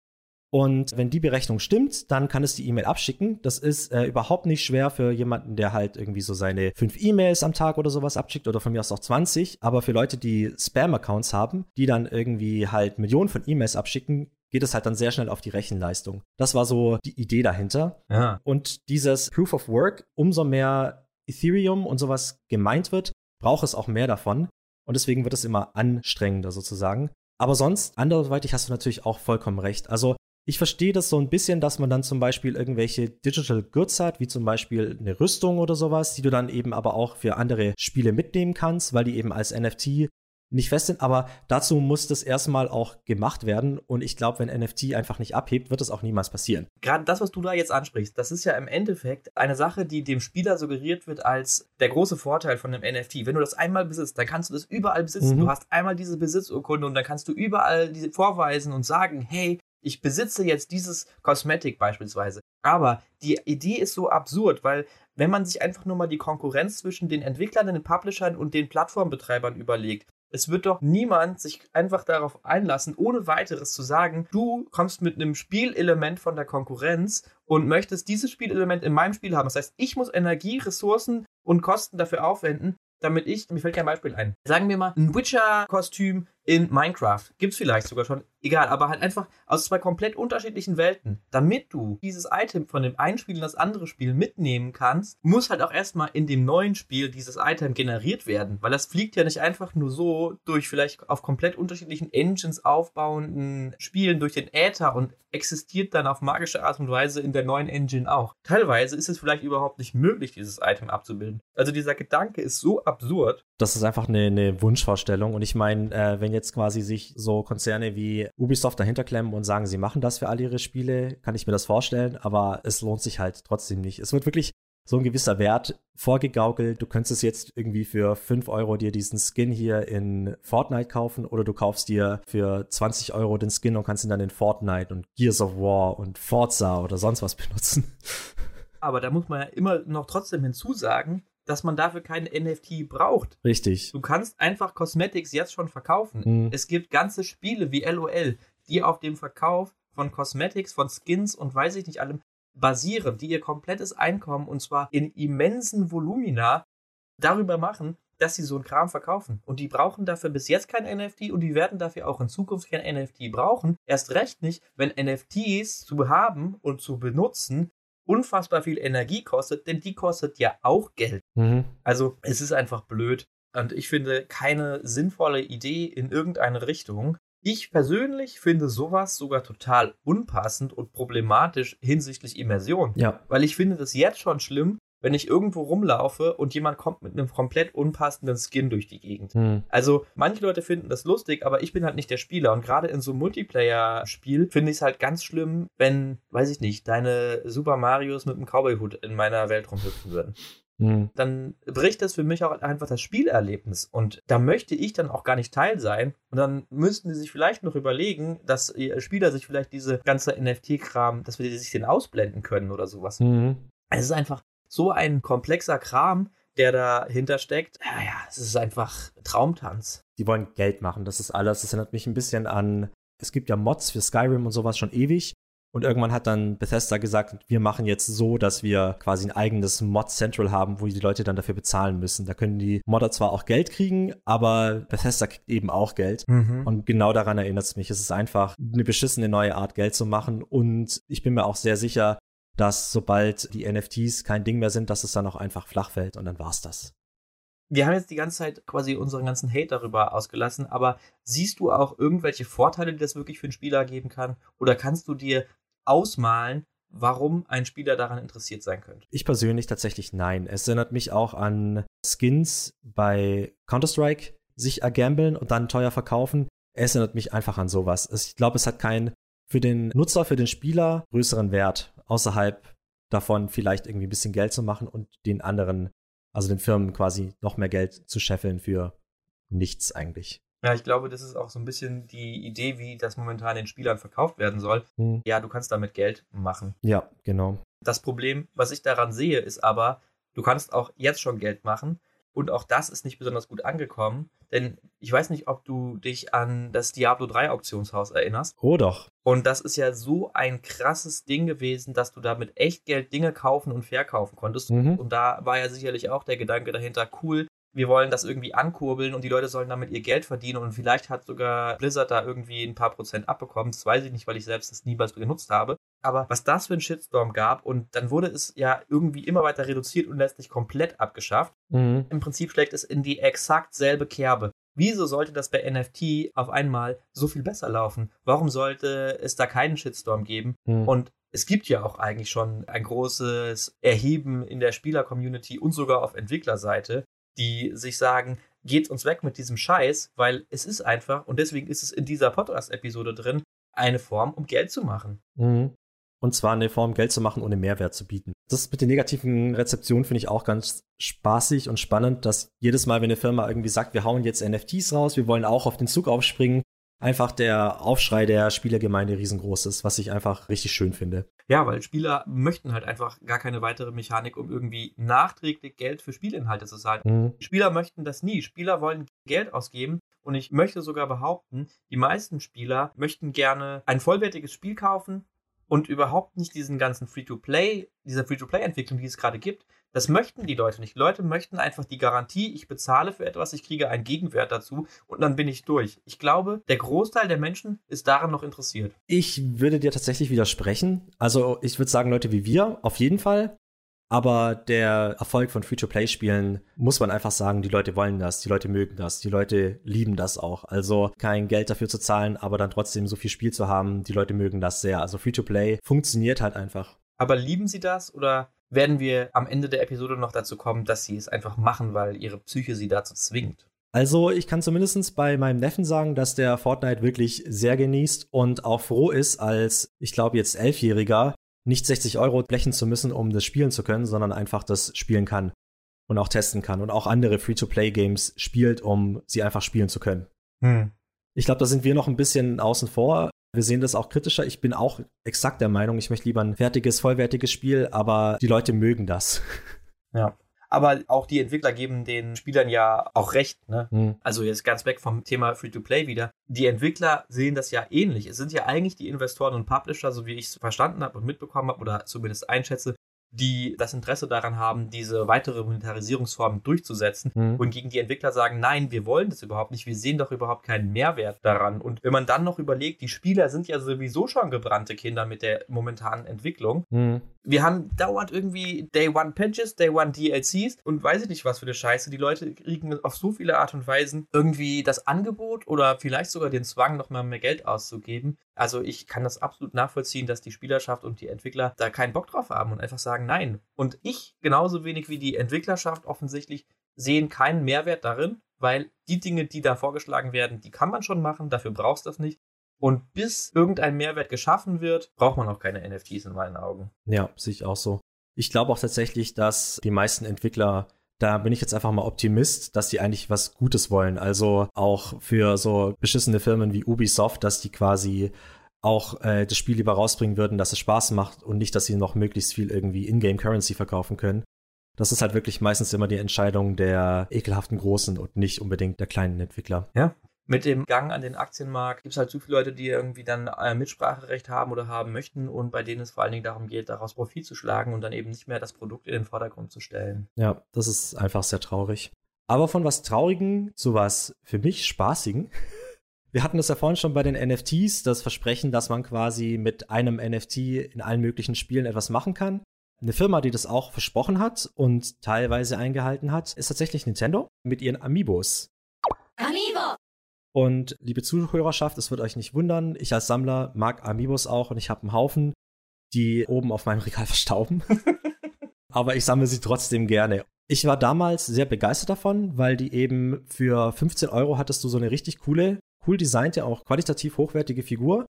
Und wenn die Berechnung stimmt, dann kann es die E-Mail abschicken. Das ist äh, überhaupt nicht schwer für jemanden, der halt irgendwie so seine fünf E-Mails am Tag oder sowas abschickt oder von mir aus auch 20. Aber für Leute, die Spam-Accounts haben, die dann irgendwie halt Millionen von E-Mails abschicken, geht es halt dann sehr schnell auf die Rechenleistung. Das war so die Idee dahinter. Ja. Und dieses Proof of Work, umso mehr Ethereum und sowas gemeint wird, braucht es auch mehr davon. Und deswegen wird es immer anstrengender sozusagen. Aber sonst, anderweitig hast du natürlich auch vollkommen recht. Also ich verstehe das so ein bisschen, dass man dann zum Beispiel irgendwelche Digital Goods hat, wie zum Beispiel eine Rüstung oder sowas, die du dann eben aber auch für andere Spiele mitnehmen kannst, weil die eben als NFT nicht fest sind. Aber dazu muss das erstmal auch gemacht werden. Und ich glaube, wenn NFT einfach nicht abhebt, wird das auch niemals passieren. Gerade das, was du da jetzt ansprichst, das ist ja im Endeffekt eine Sache, die dem Spieler suggeriert wird als der große Vorteil von einem NFT. Wenn du das einmal besitzt, dann kannst du das überall besitzen. Mhm. Du hast einmal diese Besitzurkunde und dann kannst du überall diese vorweisen und sagen, hey, ich besitze jetzt dieses Kosmetik beispielsweise. Aber die Idee ist so absurd, weil wenn man sich einfach nur mal die Konkurrenz zwischen den Entwicklern, den Publishern und den Plattformbetreibern überlegt, es wird doch niemand sich einfach darauf einlassen, ohne weiteres zu sagen, du kommst mit einem Spielelement von der Konkurrenz und möchtest dieses Spielelement in meinem Spiel haben. Das heißt, ich muss Energie, Ressourcen und Kosten dafür aufwenden, damit ich, mir fällt kein Beispiel ein. Sagen wir mal, ein Witcher-Kostüm in Minecraft. Gibt's vielleicht sogar schon. Egal, aber halt einfach aus zwei komplett unterschiedlichen Welten. Damit du dieses Item von dem einen Spiel in das andere Spiel mitnehmen kannst, muss halt auch erstmal in dem neuen Spiel dieses Item generiert werden. Weil das fliegt ja nicht einfach nur so durch vielleicht auf komplett unterschiedlichen Engines aufbauenden Spielen durch den Äther und existiert dann auf magische Art und Weise in der neuen Engine auch. Teilweise ist es vielleicht überhaupt nicht möglich, dieses Item abzubilden. Also dieser Gedanke ist so absurd. Das ist einfach eine, eine Wunschvorstellung. Und ich meine, äh, wenn jetzt quasi sich so Konzerne wie Ubisoft dahinter klemmen und sagen, sie machen das für all ihre Spiele, kann ich mir das vorstellen, aber es lohnt sich halt trotzdem nicht. Es wird wirklich so ein gewisser Wert vorgegaukelt. Du könntest jetzt irgendwie für 5 Euro dir diesen Skin hier in Fortnite kaufen oder du kaufst dir für 20 Euro den Skin und kannst ihn dann in Fortnite und Gears of War und Forza oder sonst was benutzen. Aber da muss man ja immer noch trotzdem hinzusagen, dass man dafür keine NFT braucht. Richtig. Du kannst einfach Cosmetics jetzt schon verkaufen. Mhm. Es gibt ganze Spiele wie LOL, die auf dem Verkauf von Cosmetics, von Skins und weiß ich nicht allem basieren, die ihr komplettes Einkommen und zwar in immensen Volumina darüber machen, dass sie so einen Kram verkaufen. Und die brauchen dafür bis jetzt kein NFT und die werden dafür auch in Zukunft kein NFT brauchen. Erst recht nicht, wenn NFTs zu haben und zu benutzen unfassbar viel Energie kostet, denn die kostet ja auch Geld. Mhm. Also es ist einfach blöd. Und ich finde keine sinnvolle Idee in irgendeine Richtung. Ich persönlich finde sowas sogar total unpassend und problematisch hinsichtlich Immersion. Ja. Weil ich finde das jetzt schon schlimm, wenn ich irgendwo rumlaufe und jemand kommt mit einem komplett unpassenden Skin durch die Gegend. Hm. Also manche Leute finden das lustig, aber ich bin halt nicht der Spieler. Und gerade in so einem Multiplayer-Spiel finde ich es halt ganz schlimm, wenn, weiß ich nicht, deine Super Marios mit einem Cowboy-Hut in meiner Welt rumhüpfen würden. Hm. Dann bricht das für mich auch einfach das Spielerlebnis. Und da möchte ich dann auch gar nicht Teil sein. Und dann müssten sie sich vielleicht noch überlegen, dass ihr Spieler sich vielleicht diese ganze NFT-Kram, dass wir sich den ausblenden können oder sowas. Mhm. Es ist einfach so ein komplexer Kram, der dahinter steckt. Ja, ja, es ist einfach Traumtanz. Die wollen Geld machen, das ist alles. Das erinnert mich ein bisschen an, es gibt ja Mods für Skyrim und sowas schon ewig. Und irgendwann hat dann Bethesda gesagt, wir machen jetzt so, dass wir quasi ein eigenes Mod Central haben, wo die Leute dann dafür bezahlen müssen. Da können die Modder zwar auch Geld kriegen, aber Bethesda kriegt eben auch Geld. Mhm. Und genau daran erinnert es mich. Es ist einfach eine beschissene neue Art, Geld zu machen. Und ich bin mir auch sehr sicher, dass sobald die NFTs kein Ding mehr sind, dass es dann auch einfach flach fällt und dann war's das. Wir haben jetzt die ganze Zeit quasi unseren ganzen Hate darüber ausgelassen, aber siehst du auch irgendwelche Vorteile, die das wirklich für einen Spieler geben kann? Oder kannst du dir ausmalen, warum ein Spieler daran interessiert sein könnte? Ich persönlich tatsächlich nein. Es erinnert mich auch an Skins bei Counter-Strike, sich ergambeln und dann teuer verkaufen. Es erinnert mich einfach an sowas. Ich glaube, es hat keinen für den Nutzer, für den Spieler größeren Wert, außerhalb davon vielleicht irgendwie ein bisschen Geld zu machen und den anderen, also den Firmen quasi noch mehr Geld zu scheffeln für nichts eigentlich. Ja, ich glaube, das ist auch so ein bisschen die Idee, wie das momentan den Spielern verkauft werden soll. Hm. Ja, du kannst damit Geld machen. Ja, genau. Das Problem, was ich daran sehe, ist aber, du kannst auch jetzt schon Geld machen. Und auch das ist nicht besonders gut angekommen. Denn ich weiß nicht, ob du dich an das Diablo 3 Auktionshaus erinnerst. Oh doch. Und das ist ja so ein krasses Ding gewesen, dass du damit echt Geld Dinge kaufen und verkaufen konntest. Mhm. Und da war ja sicherlich auch der Gedanke dahinter, cool, wir wollen das irgendwie ankurbeln und die Leute sollen damit ihr Geld verdienen und vielleicht hat sogar Blizzard da irgendwie ein paar Prozent abbekommen. Das weiß ich nicht, weil ich selbst das niemals genutzt habe. Aber was das für ein Shitstorm gab und dann wurde es ja irgendwie immer weiter reduziert und letztlich komplett abgeschafft. Mhm. Im Prinzip schlägt es in die exakt selbe Kerbe. Wieso sollte das bei NFT auf einmal so viel besser laufen? Warum sollte es da keinen Shitstorm geben? Mhm. Und es gibt ja auch eigentlich schon ein großes Erheben in der Spieler-Community und sogar auf Entwicklerseite, die sich sagen, geht uns weg mit diesem Scheiß, weil es ist einfach, und deswegen ist es in dieser Podcast-Episode drin, eine Form, um Geld zu machen. Mhm. Und zwar eine Form, Geld zu machen, ohne Mehrwert zu bieten. Das mit den negativen Rezeptionen finde ich auch ganz spaßig und spannend, dass jedes Mal, wenn eine Firma irgendwie sagt, wir hauen jetzt NFTs raus, wir wollen auch auf den Zug aufspringen, einfach der Aufschrei der Spielergemeinde riesengroß ist, was ich einfach richtig schön finde. Ja, weil Spieler möchten halt einfach gar keine weitere Mechanik, um irgendwie nachträglich Geld für Spielinhalte zu zahlen. Mhm. Spieler möchten das nie. Spieler wollen Geld ausgeben und ich möchte sogar behaupten, die meisten Spieler möchten gerne ein vollwertiges Spiel kaufen und überhaupt nicht diesen ganzen Free-to-Play, diese Free-to-Play-Entwicklung, die es gerade gibt. Das möchten die Leute nicht. Die Leute möchten einfach die Garantie, ich bezahle für etwas, ich kriege einen Gegenwert dazu und dann bin ich durch. Ich glaube, der Großteil der Menschen ist daran noch interessiert. Ich würde dir tatsächlich widersprechen. Also ich würde sagen, Leute wie wir, auf jeden Fall. Aber der Erfolg von Free-to-Play-Spielen muss man einfach sagen, die Leute wollen das, die Leute mögen das, die Leute lieben das auch. Also kein Geld dafür zu zahlen, aber dann trotzdem so viel Spiel zu haben, die Leute mögen das sehr. Also Free-to-Play funktioniert halt einfach. Aber lieben sie das oder werden wir am Ende der Episode noch dazu kommen, dass sie es einfach machen, weil ihre Psyche sie dazu zwingt? Also ich kann zumindest bei meinem Neffen sagen, dass der Fortnite wirklich sehr genießt und auch froh ist, als, ich glaube jetzt Elfjähriger, nicht 60 Euro blechen zu müssen, um das spielen zu können, sondern einfach das spielen kann und auch testen kann und auch andere Free-to-Play-Games spielt, um sie einfach spielen zu können. Hm. Ich glaube, da sind wir noch ein bisschen außen vor. Wir sehen das auch kritischer. Ich bin auch exakt der Meinung, ich möchte lieber ein fertiges, vollwertiges Spiel, aber die Leute mögen das. Ja. Aber auch die Entwickler geben den Spielern ja auch recht. Ne? Hm. Also jetzt ganz weg vom Thema Free-to-Play wieder. Die Entwickler sehen das ja ähnlich. Es sind ja eigentlich die Investoren und Publisher, so wie ich es verstanden habe und mitbekommen habe oder zumindest einschätze, die das Interesse daran haben, diese weitere Monetarisierungsform durchzusetzen, mhm. wohingegen die Entwickler sagen, nein, wir wollen das überhaupt nicht, wir sehen doch überhaupt keinen Mehrwert daran. Und wenn man dann noch überlegt, die Spieler sind ja sowieso schon gebrannte Kinder mit der momentanen Entwicklung. Mhm. Wir haben dauernd irgendwie Day One Patches, Day One DLCs und weiß ich nicht was für eine Scheiße. Die Leute kriegen auf so viele Art und Weisen irgendwie das Angebot oder vielleicht sogar den Zwang, nochmal mehr Geld auszugeben. Also ich kann das absolut nachvollziehen, dass die Spielerschaft und die Entwickler da keinen Bock drauf haben und einfach sagen nein. Und ich genauso wenig wie die Entwicklerschaft offensichtlich sehen keinen Mehrwert darin, weil die Dinge, die da vorgeschlagen werden, die kann man schon machen, dafür brauchst du das nicht. Und bis irgendein Mehrwert geschaffen wird, braucht man auch keine NFTs in meinen Augen. Ja, sehe ich auch so. Ich glaube auch tatsächlich, dass die meisten Entwickler da bin ich jetzt einfach mal Optimist, dass die eigentlich was Gutes wollen. Also auch für so beschissene Firmen wie Ubisoft, dass die quasi auch äh, das Spiel lieber rausbringen würden, dass es Spaß macht und nicht, dass sie noch möglichst viel irgendwie Ingame Currency verkaufen können. Das ist halt wirklich meistens immer die Entscheidung der ekelhaften Großen und nicht unbedingt der kleinen Entwickler. Ja, mit dem Gang an den Aktienmarkt gibt es halt zu viele Leute, die irgendwie dann äh, Mitspracherecht haben oder haben möchten und bei denen es vor allen Dingen darum geht, daraus Profit zu schlagen und dann eben nicht mehr das Produkt in den Vordergrund zu stellen. Ja, das ist einfach sehr traurig. Aber von was Traurigen zu was für mich Spaßigen. Wir hatten das ja vorhin schon bei den NFTs, das Versprechen, dass man quasi mit einem NFT in allen möglichen Spielen etwas machen kann. Eine Firma, die das auch versprochen hat und teilweise eingehalten hat, ist tatsächlich Nintendo mit ihren Amiibos. Amiibo! Und liebe Zuhörerschaft, es wird euch nicht wundern, ich als Sammler mag Amiibos auch und ich habe einen Haufen, die oben auf meinem Regal verstauben. Aber ich sammle sie trotzdem gerne. Ich war damals sehr begeistert davon, weil die eben für 15 Euro hattest du so eine richtig coole, cool designte, auch qualitativ hochwertige Figur,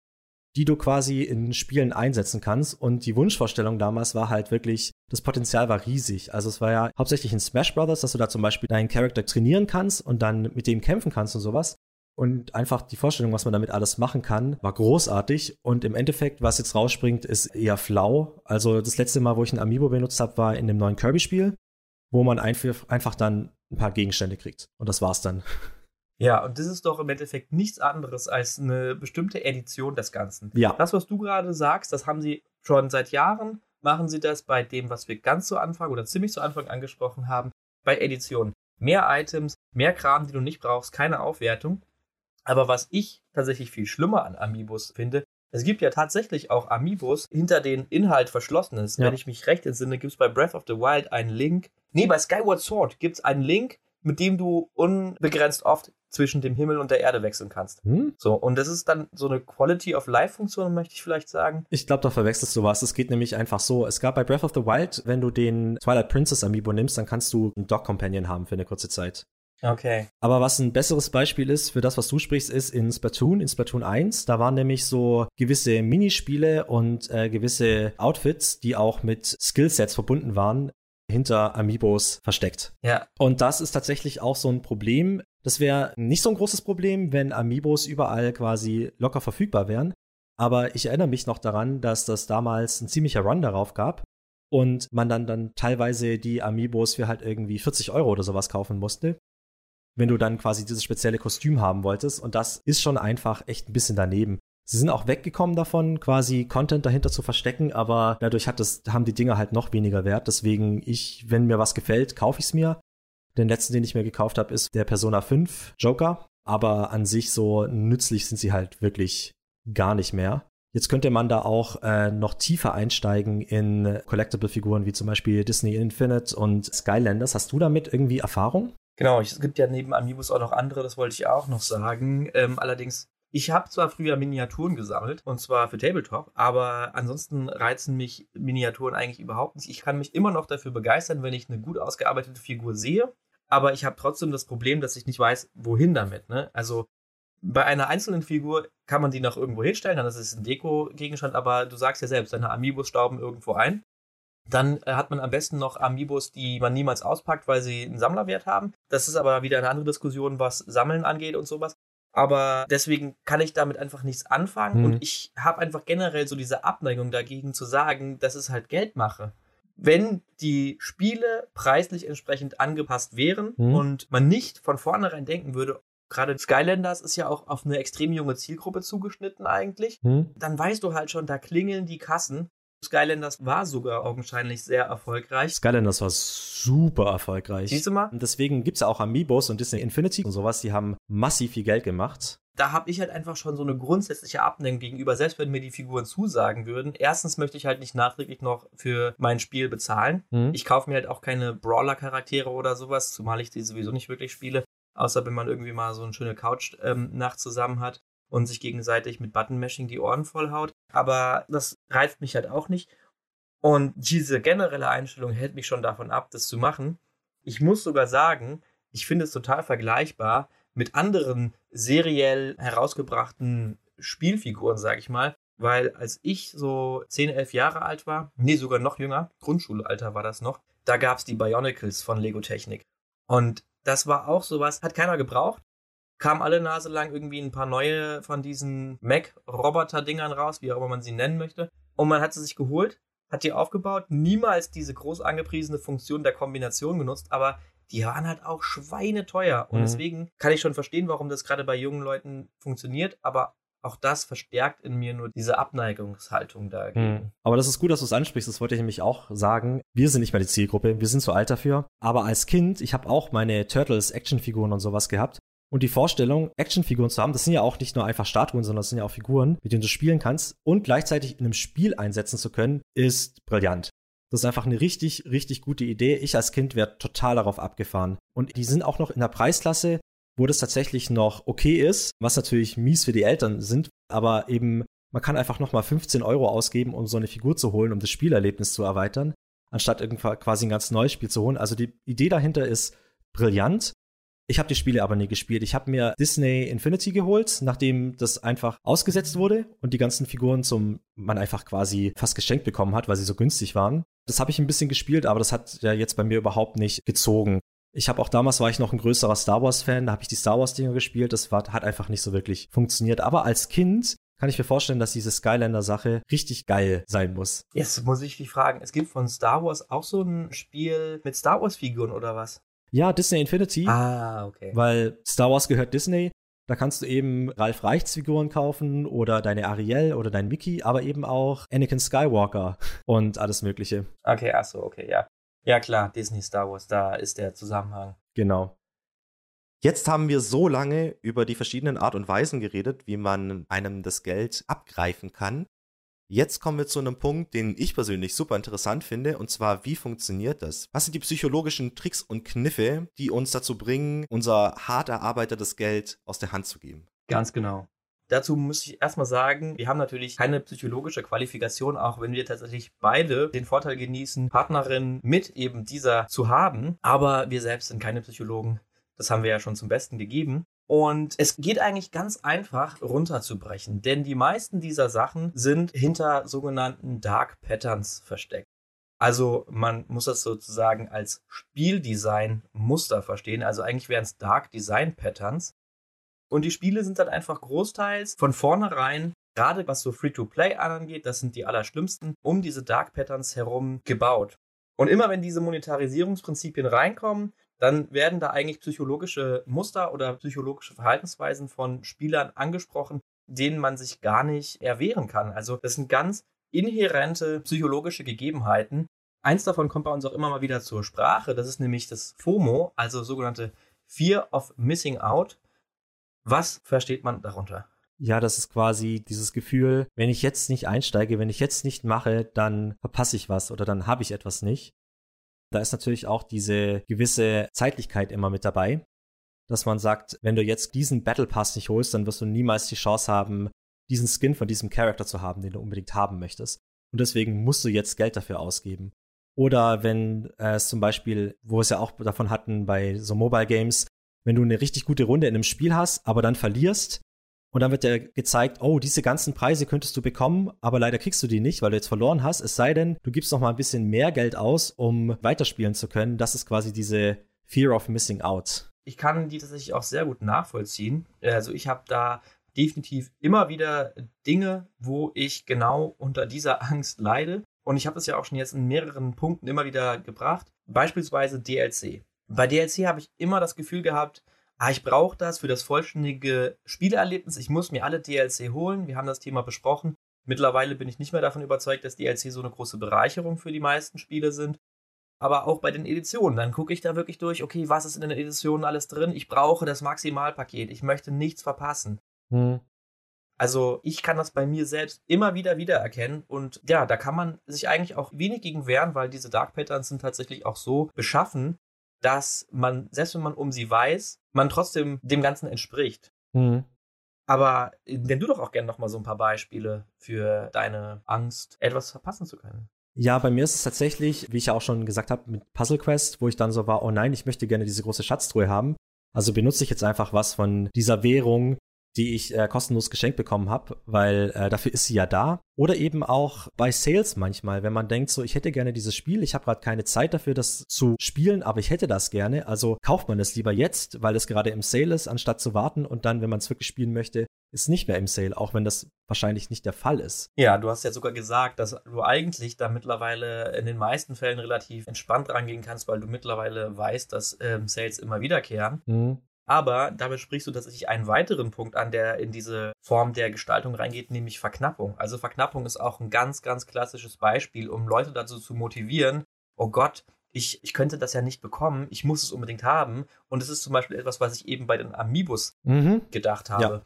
die du quasi in Spielen einsetzen kannst. Und die Wunschvorstellung damals war halt wirklich, das Potenzial war riesig. Also es war ja hauptsächlich in Smash Brothers, dass du da zum Beispiel deinen Charakter trainieren kannst und dann mit dem kämpfen kannst und sowas. Und einfach die Vorstellung, was man damit alles machen kann, war großartig. Und im Endeffekt, was jetzt rausspringt, ist eher flau. Also das letzte Mal, wo ich ein Amiibo benutzt habe, war in dem neuen Kirby-Spiel, wo man einfach dann ein paar Gegenstände kriegt. Und das war's dann. Ja, und das ist doch im Endeffekt nichts anderes als eine bestimmte Edition des Ganzen. Ja. Das, was du gerade sagst, das haben sie schon seit Jahren, machen sie das bei dem, was wir ganz zu Anfang oder ziemlich zu Anfang angesprochen haben, bei Editionen. Mehr Items, mehr Kram, die du nicht brauchst, keine Aufwertung. Aber was ich tatsächlich viel schlimmer an Amiibos finde, es gibt ja tatsächlich auch Amiibos, hinter denen Inhalt verschlossen ist. Ja. Wenn ich mich recht entsinne, gibt es bei Breath of the Wild einen Link. Nee, bei Skyward Sword gibt es einen Link, mit dem du unbegrenzt oft zwischen dem Himmel und der Erde wechseln kannst. Hm? So, und das ist dann so eine Quality of Life Funktion, möchte ich vielleicht sagen. Ich glaube, da verwechselst du was. Es geht nämlich einfach so. Es gab bei Breath of the Wild, wenn du den Twilight Princess Amiibo nimmst, dann kannst du einen Dog Companion haben für eine kurze Zeit. Okay. Aber was ein besseres Beispiel ist für das, was du sprichst, ist in Splatoon, in Splatoon 1. Da waren nämlich so gewisse Minispiele und äh, gewisse Outfits, die auch mit Skillsets verbunden waren, hinter Amiibos versteckt. Ja. Und das ist tatsächlich auch so ein Problem. Das wäre nicht so ein großes Problem, wenn Amiibos überall quasi locker verfügbar wären. Aber ich erinnere mich noch daran, dass das damals ein ziemlicher Run darauf gab und man dann, dann teilweise die Amiibos für halt irgendwie 40 Euro oder sowas kaufen musste wenn du dann quasi dieses spezielle Kostüm haben wolltest. Und das ist schon einfach echt ein bisschen daneben. Sie sind auch weggekommen davon, quasi Content dahinter zu verstecken, aber dadurch hat das, haben die Dinge halt noch weniger Wert. Deswegen, ich, wenn mir was gefällt, kaufe ich es mir. Den letzten, den ich mir gekauft habe, ist der Persona 5 Joker. Aber an sich so nützlich sind sie halt wirklich gar nicht mehr. Jetzt könnte man da auch äh, noch tiefer einsteigen in Collectible-Figuren wie zum Beispiel Disney Infinite und Skylanders. Hast du damit irgendwie Erfahrung? Genau, es gibt ja neben Amiibos auch noch andere, das wollte ich auch noch sagen. Ähm, allerdings, ich habe zwar früher Miniaturen gesammelt, und zwar für Tabletop, aber ansonsten reizen mich Miniaturen eigentlich überhaupt nicht. Ich kann mich immer noch dafür begeistern, wenn ich eine gut ausgearbeitete Figur sehe, aber ich habe trotzdem das Problem, dass ich nicht weiß, wohin damit. Ne? Also bei einer einzelnen Figur kann man die noch irgendwo hinstellen, dann ist es ein Deko-Gegenstand, aber du sagst ja selbst, deine Amiibos stauben irgendwo ein. Dann äh, hat man am besten noch Amiibos, die man niemals auspackt, weil sie einen Sammlerwert haben. Das ist aber wieder eine andere Diskussion, was Sammeln angeht und sowas. Aber deswegen kann ich damit einfach nichts anfangen mhm. und ich habe einfach generell so diese Abneigung dagegen zu sagen, dass es halt Geld mache. Wenn die Spiele preislich entsprechend angepasst wären mhm. und man nicht von vornherein denken würde, gerade Skylanders ist ja auch auf eine extrem junge Zielgruppe zugeschnitten eigentlich, mhm. dann weißt du halt schon, da klingeln die Kassen Skylanders war sogar augenscheinlich sehr erfolgreich. Skylanders war super erfolgreich. Siehst du mal? Und deswegen gibt es ja auch Amiibos und Disney Infinity und sowas, die haben massiv viel Geld gemacht. Da habe ich halt einfach schon so eine grundsätzliche Abneigung gegenüber, selbst wenn mir die Figuren zusagen würden. Erstens möchte ich halt nicht nachträglich noch für mein Spiel bezahlen. Mhm. Ich kaufe mir halt auch keine Brawler-Charaktere oder sowas, zumal ich die sowieso nicht wirklich spiele. Außer wenn man irgendwie mal so eine schöne Couch-Nacht zusammen hat und sich gegenseitig mit Button-Mashing die Ohren vollhaut. Aber das reizt mich halt auch nicht. Und diese generelle Einstellung hält mich schon davon ab, das zu machen. Ich muss sogar sagen, ich finde es total vergleichbar mit anderen seriell herausgebrachten Spielfiguren, sag ich mal. Weil als ich so 10, 11 Jahre alt war, nee, sogar noch jünger, Grundschulalter war das noch, da gab es die Bionicles von Lego Technik. Und das war auch sowas, hat keiner gebraucht. Kamen alle Nase lang irgendwie ein paar neue von diesen Mac-Roboter-Dingern raus, wie auch immer man sie nennen möchte. Und man hat sie sich geholt, hat die aufgebaut, niemals diese groß angepriesene Funktion der Kombination genutzt, aber die waren halt auch schweineteuer. Und Mhm. deswegen kann ich schon verstehen, warum das gerade bei jungen Leuten funktioniert, aber auch das verstärkt in mir nur diese Abneigungshaltung dagegen. Mhm. Aber das ist gut, dass du es ansprichst. Das wollte ich nämlich auch sagen. Wir sind nicht mehr die Zielgruppe. Wir sind zu alt dafür. Aber als Kind, ich habe auch meine Turtles Actionfiguren und sowas gehabt. Und die Vorstellung, Actionfiguren zu haben, das sind ja auch nicht nur einfach Statuen, sondern das sind ja auch Figuren, mit denen du spielen kannst und gleichzeitig in einem Spiel einsetzen zu können, ist brillant. Das ist einfach eine richtig, richtig gute Idee. Ich als Kind wäre total darauf abgefahren. Und die sind auch noch in der Preisklasse, wo das tatsächlich noch okay ist, was natürlich mies für die Eltern sind, aber eben man kann einfach noch mal 15 Euro ausgeben, um so eine Figur zu holen, um das Spielerlebnis zu erweitern, anstatt irgendwann quasi ein ganz neues Spiel zu holen. Also die Idee dahinter ist brillant. Ich habe die Spiele aber nie gespielt. Ich habe mir Disney Infinity geholt, nachdem das einfach ausgesetzt wurde und die ganzen Figuren zum man einfach quasi fast geschenkt bekommen hat, weil sie so günstig waren. Das habe ich ein bisschen gespielt, aber das hat ja jetzt bei mir überhaupt nicht gezogen. Ich habe auch damals war ich noch ein größerer Star Wars Fan, da habe ich die Star Wars Dinger gespielt, das war, hat einfach nicht so wirklich funktioniert, aber als Kind kann ich mir vorstellen, dass diese Skylander Sache richtig geil sein muss. Jetzt muss ich dich fragen, es gibt von Star Wars auch so ein Spiel mit Star Wars Figuren oder was? Ja, Disney Infinity. Ah, okay. Weil Star Wars gehört Disney. Da kannst du eben Ralf Reichts Figuren kaufen oder deine Ariel oder dein Mickey, aber eben auch Anakin Skywalker und alles Mögliche. Okay, ach so, okay, ja. Ja, klar, Disney Star Wars, da ist der Zusammenhang. Genau. Jetzt haben wir so lange über die verschiedenen Art und Weisen geredet, wie man einem das Geld abgreifen kann. Jetzt kommen wir zu einem Punkt, den ich persönlich super interessant finde, und zwar, wie funktioniert das? Was sind die psychologischen Tricks und Kniffe, die uns dazu bringen, unser hart erarbeitetes Geld aus der Hand zu geben? Ganz genau. Dazu muss ich erstmal sagen, wir haben natürlich keine psychologische Qualifikation, auch wenn wir tatsächlich beide den Vorteil genießen, Partnerinnen mit eben dieser zu haben. Aber wir selbst sind keine Psychologen. Das haben wir ja schon zum Besten gegeben. Und es geht eigentlich ganz einfach runterzubrechen, denn die meisten dieser Sachen sind hinter sogenannten Dark Patterns versteckt. Also man muss das sozusagen als Spieldesign-Muster verstehen. Also eigentlich wären es Dark Design Patterns. Und die Spiele sind dann einfach großteils von vornherein, gerade was so Free-to-Play angeht, das sind die allerschlimmsten, um diese Dark Patterns herum gebaut. Und immer wenn diese Monetarisierungsprinzipien reinkommen, dann werden da eigentlich psychologische Muster oder psychologische Verhaltensweisen von Spielern angesprochen, denen man sich gar nicht erwehren kann. Also das sind ganz inhärente psychologische Gegebenheiten. Eins davon kommt bei uns auch immer mal wieder zur Sprache. Das ist nämlich das FOMO, also sogenannte Fear of Missing Out. Was versteht man darunter? Ja, das ist quasi dieses Gefühl, wenn ich jetzt nicht einsteige, wenn ich jetzt nicht mache, dann verpasse ich was oder dann habe ich etwas nicht. Da ist natürlich auch diese gewisse Zeitlichkeit immer mit dabei, dass man sagt, wenn du jetzt diesen Battle Pass nicht holst, dann wirst du niemals die Chance haben, diesen Skin von diesem Charakter zu haben, den du unbedingt haben möchtest. Und deswegen musst du jetzt Geld dafür ausgeben. Oder wenn äh, es zum Beispiel, wo wir es ja auch davon hatten bei so Mobile Games, wenn du eine richtig gute Runde in einem Spiel hast, aber dann verlierst und dann wird dir gezeigt, oh, diese ganzen Preise könntest du bekommen, aber leider kriegst du die nicht, weil du jetzt verloren hast. Es sei denn, du gibst noch mal ein bisschen mehr Geld aus, um weiterspielen zu können. Das ist quasi diese Fear of Missing Out. Ich kann die tatsächlich auch sehr gut nachvollziehen. Also ich habe da definitiv immer wieder Dinge, wo ich genau unter dieser Angst leide. Und ich habe das ja auch schon jetzt in mehreren Punkten immer wieder gebracht. Beispielsweise DLC. Bei DLC habe ich immer das Gefühl gehabt, ah, ich brauche das für das vollständige Spielerlebnis. Ich muss mir alle DLC holen. Wir haben das Thema besprochen. Mittlerweile bin ich nicht mehr davon überzeugt, dass DLC so eine große Bereicherung für die meisten Spiele sind. Aber auch bei den Editionen, dann gucke ich da wirklich durch, okay, was ist in den Editionen alles drin? Ich brauche das Maximalpaket, ich möchte nichts verpassen. Hm. Also ich kann das bei mir selbst immer wieder wiedererkennen und ja, da kann man sich eigentlich auch wenig gegen wehren, weil diese Dark Patterns sind tatsächlich auch so beschaffen, dass man, selbst wenn man um sie weiß, man trotzdem dem Ganzen entspricht. Mhm. Aber nenn du doch auch gerne nochmal so ein paar Beispiele für deine Angst, etwas verpassen zu können. Ja, bei mir ist es tatsächlich, wie ich ja auch schon gesagt habe, mit Puzzle Quest, wo ich dann so war, oh nein, ich möchte gerne diese große Schatztruhe haben. Also benutze ich jetzt einfach was von dieser Währung, die ich äh, kostenlos geschenkt bekommen habe, weil äh, dafür ist sie ja da. Oder eben auch bei Sales manchmal, wenn man denkt, so ich hätte gerne dieses Spiel, ich habe gerade keine Zeit dafür, das zu spielen, aber ich hätte das gerne. Also kauft man es lieber jetzt, weil es gerade im Sale ist, anstatt zu warten und dann, wenn man es wirklich spielen möchte, ist nicht mehr im Sale, auch wenn das wahrscheinlich nicht der Fall ist. Ja, du hast ja sogar gesagt, dass du eigentlich da mittlerweile in den meisten Fällen relativ entspannt rangehen kannst, weil du mittlerweile weißt, dass ähm, Sales immer wiederkehren. Mhm. Aber damit sprichst du tatsächlich einen weiteren Punkt an, der in diese Form der Gestaltung reingeht, nämlich Verknappung. Also Verknappung ist auch ein ganz, ganz klassisches Beispiel, um Leute dazu zu motivieren, oh Gott, ich, ich könnte das ja nicht bekommen, ich muss es unbedingt haben. Und es ist zum Beispiel etwas, was ich eben bei den Amiibus mhm. gedacht habe. Ja.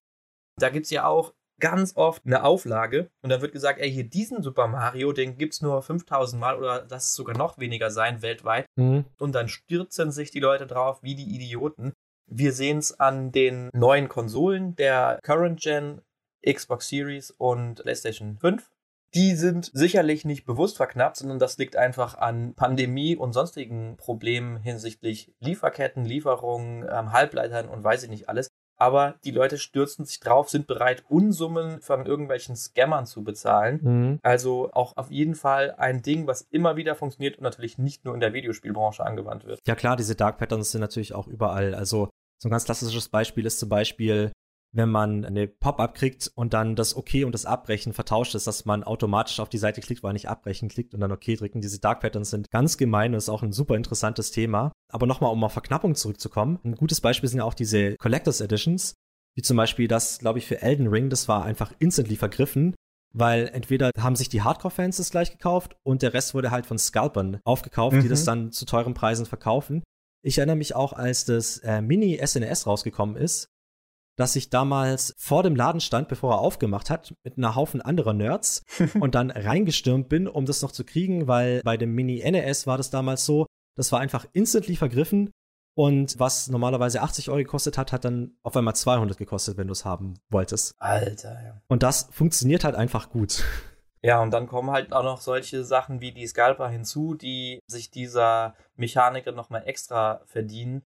Da gibt es ja auch ganz oft eine Auflage und dann wird gesagt, ey, hier diesen Super Mario, den gibt es nur 5000 Mal oder das sogar noch weniger sein weltweit. Mhm. Und dann stürzen sich die Leute drauf wie die Idioten. Wir sehen es an den neuen Konsolen der Current Gen, Xbox Series und PlayStation 5. Die sind sicherlich nicht bewusst verknappt, sondern das liegt einfach an Pandemie und sonstigen Problemen hinsichtlich Lieferketten, Lieferungen, ähm, Halbleitern und weiß ich nicht alles. Aber die Leute stürzen sich drauf, sind bereit, Unsummen von irgendwelchen Scammern zu bezahlen. Mhm. Also auch auf jeden Fall ein Ding, was immer wieder funktioniert und natürlich nicht nur in der Videospielbranche angewandt wird. Ja klar, diese Dark Patterns sind natürlich auch überall. Also so ein ganz klassisches Beispiel ist zum Beispiel, wenn man eine Pop-up kriegt und dann das OK und das Abbrechen vertauscht ist, dass man automatisch auf die Seite klickt, weil nicht abbrechen klickt und dann OK drücken. Diese Dark Patterns sind ganz gemein und ist auch ein super interessantes Thema. Aber nochmal, um auf Verknappung zurückzukommen. Ein gutes Beispiel sind ja auch diese Collectors Editions, wie zum Beispiel das, glaube ich, für Elden Ring, das war einfach instantly vergriffen, weil entweder haben sich die Hardcore-Fans das gleich gekauft und der Rest wurde halt von Scalpern aufgekauft, mhm. die das mhm. dann zu teuren Preisen verkaufen. Ich erinnere mich auch, als das äh, Mini SNES rausgekommen ist, dass ich damals vor dem Laden stand, bevor er aufgemacht hat, mit einer Haufen anderer Nerds und dann reingestürmt bin, um das noch zu kriegen, weil bei dem Mini NES war das damals so, das war einfach instantly vergriffen und was normalerweise 80 Euro gekostet hat, hat dann auf einmal 200 gekostet, wenn du es haben wolltest. Alter, ja. Und das funktioniert halt einfach gut. Ja, und dann kommen halt auch noch solche Sachen wie die Scalper hinzu, die sich dieser Mechaniker nochmal extra verdienen.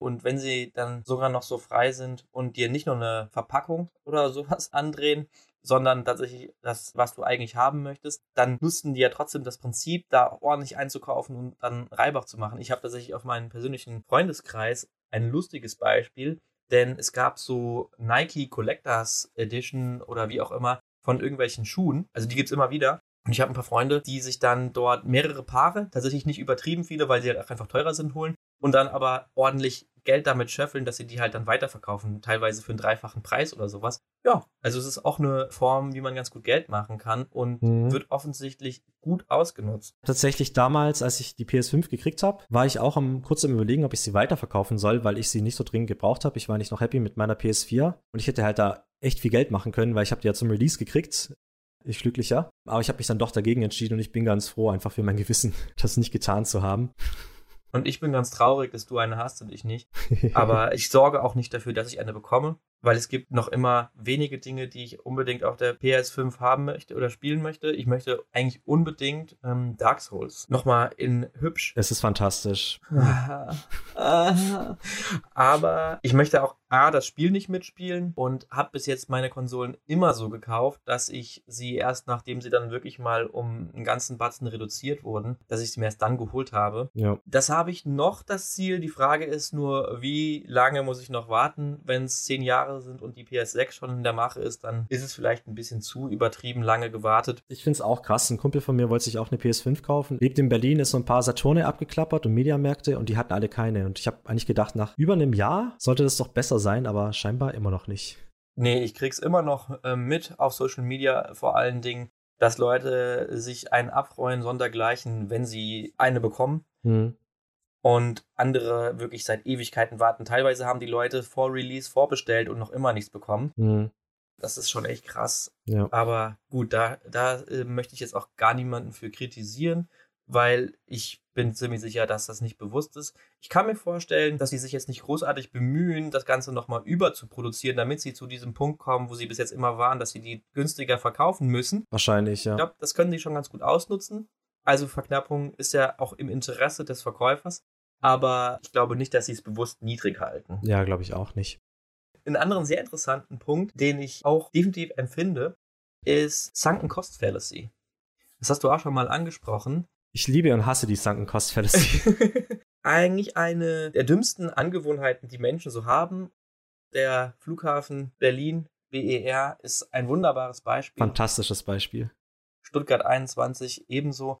Und wenn sie dann sogar noch so frei sind und dir nicht nur eine Verpackung oder sowas andrehen, sondern tatsächlich das, was du eigentlich haben möchtest, dann nutzen die ja trotzdem das Prinzip, da ordentlich einzukaufen und dann Reibach zu machen. Ich habe tatsächlich auf meinem persönlichen Freundeskreis ein lustiges Beispiel, denn es gab so Nike Collectors Edition oder wie auch immer, von irgendwelchen Schuhen. Also die gibt es immer wieder. Und ich habe ein paar Freunde, die sich dann dort mehrere Paare, tatsächlich nicht übertrieben viele, weil sie halt einfach teurer sind, holen und dann aber ordentlich Geld damit schöffeln, dass sie die halt dann weiterverkaufen, teilweise für einen dreifachen Preis oder sowas. Ja, also es ist auch eine Form, wie man ganz gut Geld machen kann und mhm. wird offensichtlich gut ausgenutzt. Tatsächlich damals, als ich die PS5 gekriegt habe, war ich auch am, kurz am überlegen, ob ich sie weiterverkaufen soll, weil ich sie nicht so dringend gebraucht habe. Ich war nicht noch happy mit meiner PS4 und ich hätte halt da echt viel Geld machen können, weil ich habe die ja zum Release gekriegt. Ich glücklicher. Aber ich habe mich dann doch dagegen entschieden und ich bin ganz froh, einfach für mein Gewissen, das nicht getan zu haben. Und ich bin ganz traurig, dass du eine hast und ich nicht. Aber ich sorge auch nicht dafür, dass ich eine bekomme weil es gibt noch immer wenige Dinge, die ich unbedingt auf der PS5 haben möchte oder spielen möchte. Ich möchte eigentlich unbedingt ähm, Dark Souls nochmal in hübsch. Es ist fantastisch. Aber ich möchte auch A, das Spiel nicht mitspielen und habe bis jetzt meine Konsolen immer so gekauft, dass ich sie erst nachdem sie dann wirklich mal um einen ganzen Batzen reduziert wurden, dass ich sie mir erst dann geholt habe. Ja. Das habe ich noch das Ziel. Die Frage ist nur, wie lange muss ich noch warten, wenn es zehn Jahre sind und die PS6 schon in der Mache ist, dann ist es vielleicht ein bisschen zu übertrieben lange gewartet. Ich finde es auch krass. Ein Kumpel von mir wollte sich auch eine PS5 kaufen. Lebt in Berlin, ist so ein paar Saturne abgeklappert und Mediamärkte und die hatten alle keine. Und ich habe eigentlich gedacht, nach über einem Jahr sollte das doch besser sein, aber scheinbar immer noch nicht. Nee, ich krieg's immer noch äh, mit auf Social Media vor allen Dingen, dass Leute sich einen abfreuen, sondergleichen, wenn sie eine bekommen. Mhm. Und andere wirklich seit Ewigkeiten warten. Teilweise haben die Leute vor Release vorbestellt und noch immer nichts bekommen. Mhm. Das ist schon echt krass. Ja. Aber gut, da, da äh, möchte ich jetzt auch gar niemanden für kritisieren, weil ich bin ziemlich sicher, dass das nicht bewusst ist. Ich kann mir vorstellen, dass sie sich jetzt nicht großartig bemühen, das Ganze nochmal überzuproduzieren, damit sie zu diesem Punkt kommen, wo sie bis jetzt immer waren, dass sie die günstiger verkaufen müssen. Wahrscheinlich, ja. Ich glaube, das können sie schon ganz gut ausnutzen. Also Verknappung ist ja auch im Interesse des Verkäufers, aber ich glaube nicht, dass sie es bewusst niedrig halten. Ja, glaube ich auch nicht. Einen anderen sehr interessanten Punkt, den ich auch definitiv empfinde, ist Sunken Cost Fallacy. Das hast du auch schon mal angesprochen. Ich liebe und hasse die Sunken Cost Fallacy. Eigentlich eine der dümmsten Angewohnheiten, die Menschen so haben. Der Flughafen Berlin, BER, ist ein wunderbares Beispiel. Fantastisches Beispiel. Stuttgart 21 ebenso.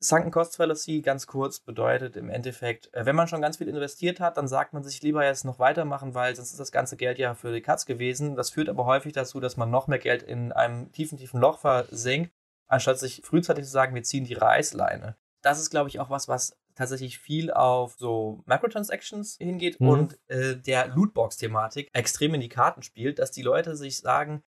Sunken Cost Fallacy, ganz kurz, bedeutet im Endeffekt, äh, wenn man schon ganz viel investiert hat, dann sagt man sich lieber jetzt noch weitermachen, weil sonst ist das ganze Geld ja für die Katz gewesen. Das führt aber häufig dazu, dass man noch mehr Geld in einem tiefen, tiefen Loch versenkt, anstatt sich frühzeitig zu sagen, wir ziehen die Reißleine. Das ist, glaube ich, auch was, was tatsächlich viel auf so Microtransactions hingeht Mhm. und äh, der Lootbox-Thematik extrem in die Karten spielt, dass die Leute sich sagen,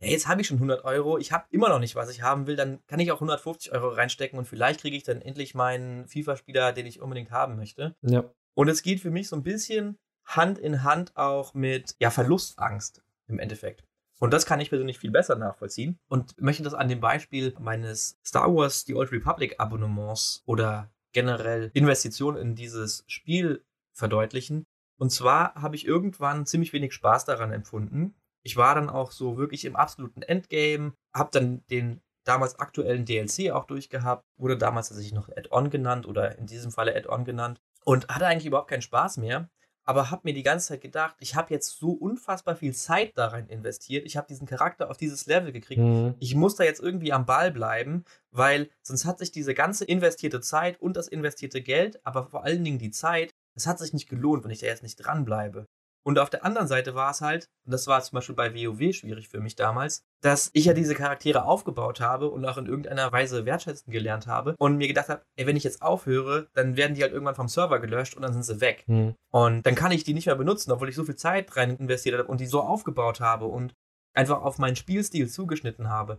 ja, jetzt habe ich schon 100 Euro, ich habe immer noch nicht, was ich haben will, dann kann ich auch 150 Euro reinstecken und vielleicht kriege ich dann endlich meinen FIFA-Spieler, den ich unbedingt haben möchte. Ja. Und es geht für mich so ein bisschen Hand in Hand auch mit ja, Verlustangst im Endeffekt. Und das kann ich persönlich viel besser nachvollziehen und möchte das an dem Beispiel meines Star Wars The Old Republic Abonnements oder generell Investitionen in dieses Spiel verdeutlichen. Und zwar habe ich irgendwann ziemlich wenig Spaß daran empfunden. Ich war dann auch so wirklich im absoluten Endgame, habe dann den damals aktuellen DLC auch durchgehabt, wurde damals tatsächlich noch Add-on genannt oder in diesem Falle Add-on genannt und hatte eigentlich überhaupt keinen Spaß mehr, aber habe mir die ganze Zeit gedacht, ich habe jetzt so unfassbar viel Zeit da rein investiert, ich habe diesen Charakter auf dieses Level gekriegt, Mhm. ich muss da jetzt irgendwie am Ball bleiben, weil sonst hat sich diese ganze investierte Zeit und das investierte Geld, aber vor allen Dingen die Zeit, das hat sich nicht gelohnt, wenn ich da jetzt nicht dranbleibe. Und auf der anderen Seite war es halt, und das war zum Beispiel bei WoW schwierig für mich damals, dass ich ja diese Charaktere aufgebaut habe und auch in irgendeiner Weise wertschätzen gelernt habe und mir gedacht habe, ey, wenn ich jetzt aufhöre, dann werden die halt irgendwann vom Server gelöscht und dann sind sie weg. Mhm. Und dann kann ich die nicht mehr benutzen, obwohl ich so viel Zeit rein investiert habe und die so aufgebaut habe und einfach auf meinen Spielstil zugeschnitten habe.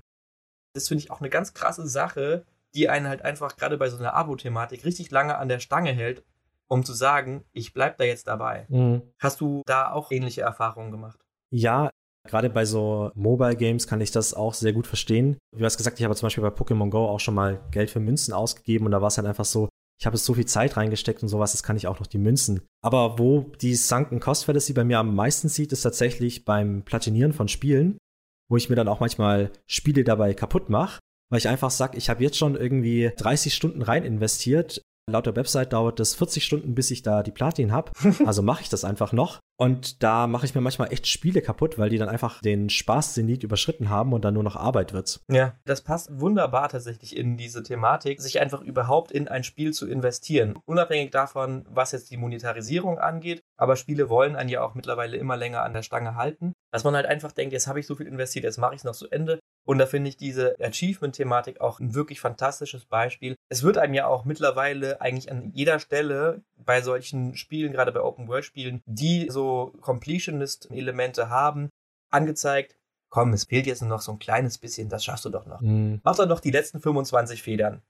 Das finde ich auch eine ganz krasse Sache, die einen halt einfach gerade bei so einer Abo-Thematik richtig lange an der Stange hält, um zu sagen, ich bleib da jetzt dabei. Mhm. Hast du da auch ähnliche Erfahrungen gemacht? Ja, gerade bei so Mobile Games kann ich das auch sehr gut verstehen. Wie du hast gesagt, ich habe zum Beispiel bei Pokémon Go auch schon mal Geld für Münzen ausgegeben und da war es halt einfach so, ich habe jetzt so viel Zeit reingesteckt und sowas, jetzt kann ich auch noch die Münzen. Aber wo die Sunken Cost Fallacy bei mir am meisten sieht, ist tatsächlich beim Platinieren von Spielen, wo ich mir dann auch manchmal Spiele dabei kaputt mache, weil ich einfach sage, ich habe jetzt schon irgendwie 30 Stunden rein investiert. Laut der Website dauert es 40 Stunden, bis ich da die Platin habe. Also mache ich das einfach noch. Und da mache ich mir manchmal echt Spiele kaputt, weil die dann einfach den Spaßzenit überschritten haben und dann nur noch Arbeit wird. Ja, das passt wunderbar tatsächlich in diese Thematik, sich einfach überhaupt in ein Spiel zu investieren. Unabhängig davon, was jetzt die Monetarisierung angeht. Aber Spiele wollen einen ja auch mittlerweile immer länger an der Stange halten. Dass man halt einfach denkt, jetzt habe ich so viel investiert, jetzt mache ich es noch zu Ende. Und da finde ich diese Achievement-Thematik auch ein wirklich fantastisches Beispiel. Es wird einem ja auch mittlerweile eigentlich an jeder Stelle bei solchen Spielen, gerade bei Open-World-Spielen, die so Completionist-Elemente haben, angezeigt, komm, es fehlt jetzt nur noch so ein kleines bisschen, das schaffst du doch noch. Mhm. Mach doch noch die letzten 25 Federn.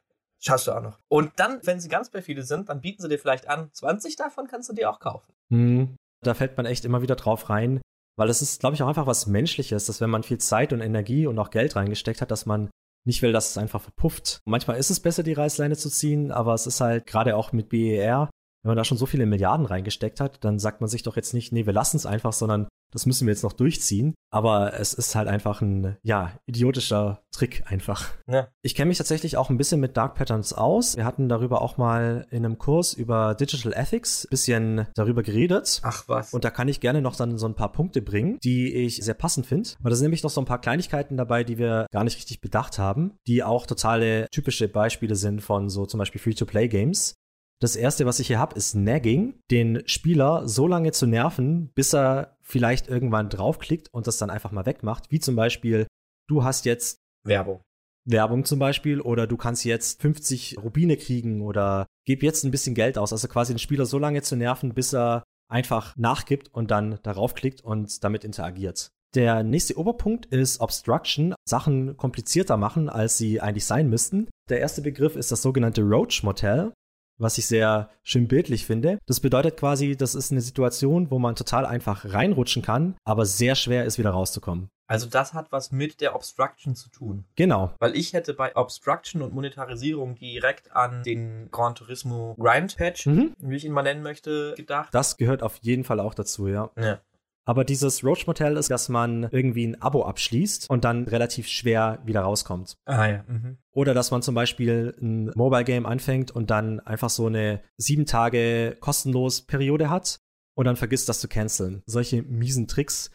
Schaffst du auch noch. Und dann, wenn sie ganz perfide sind, dann bieten sie dir vielleicht an, 20 davon kannst du dir auch kaufen. Mhm. Da fällt man echt immer wieder drauf rein, weil es ist, glaube ich, auch einfach was Menschliches, dass wenn man viel Zeit und Energie und auch Geld reingesteckt hat, dass man nicht will, dass es einfach verpufft. Manchmal ist es besser, die Reißleine zu ziehen, aber es ist halt gerade auch mit BER, wenn man da schon so viele Milliarden reingesteckt hat, dann sagt man sich doch jetzt nicht, nee, wir lassen es einfach, sondern das müssen wir jetzt noch durchziehen. Aber es ist halt einfach ein, ja, idiotischer Trick einfach. Ja. Ich kenne mich tatsächlich auch ein bisschen mit Dark Patterns aus. Wir hatten darüber auch mal in einem Kurs über Digital Ethics ein bisschen darüber geredet. Ach was. Und da kann ich gerne noch dann so ein paar Punkte bringen, die ich sehr passend finde. Weil da sind nämlich noch so ein paar Kleinigkeiten dabei, die wir gar nicht richtig bedacht haben, die auch totale typische Beispiele sind von so zum Beispiel Free-to-Play-Games Das erste, was ich hier habe, ist Nagging, den Spieler so lange zu nerven, bis er vielleicht irgendwann draufklickt und das dann einfach mal wegmacht. Wie zum Beispiel, du hast jetzt Werbung. Werbung zum Beispiel oder du kannst jetzt 50 Rubine kriegen oder gib jetzt ein bisschen Geld aus. Also quasi den Spieler so lange zu nerven, bis er einfach nachgibt und dann darauf klickt und damit interagiert. Der nächste Oberpunkt ist Obstruction, Sachen komplizierter machen, als sie eigentlich sein müssten. Der erste Begriff ist das sogenannte Roach Motel was ich sehr schön bildlich finde. Das bedeutet quasi, das ist eine Situation, wo man total einfach reinrutschen kann, aber sehr schwer ist, wieder rauszukommen. Also das hat was mit der Obstruction zu tun. Genau. Weil ich hätte bei Obstruction und Monetarisierung direkt an den Gran Turismo Grind Patch, mhm. wie ich ihn mal nennen möchte, gedacht. Das gehört auf jeden Fall auch dazu, ja. Ja. Aber dieses Roach Motel ist, dass man irgendwie ein Abo abschließt und dann relativ schwer wieder rauskommt. Ah ja. Mhm. Oder dass man zum Beispiel ein Mobile Game anfängt und dann einfach so eine sieben Tage kostenlos Periode hat und dann vergisst das zu canceln. Solche miesen Tricks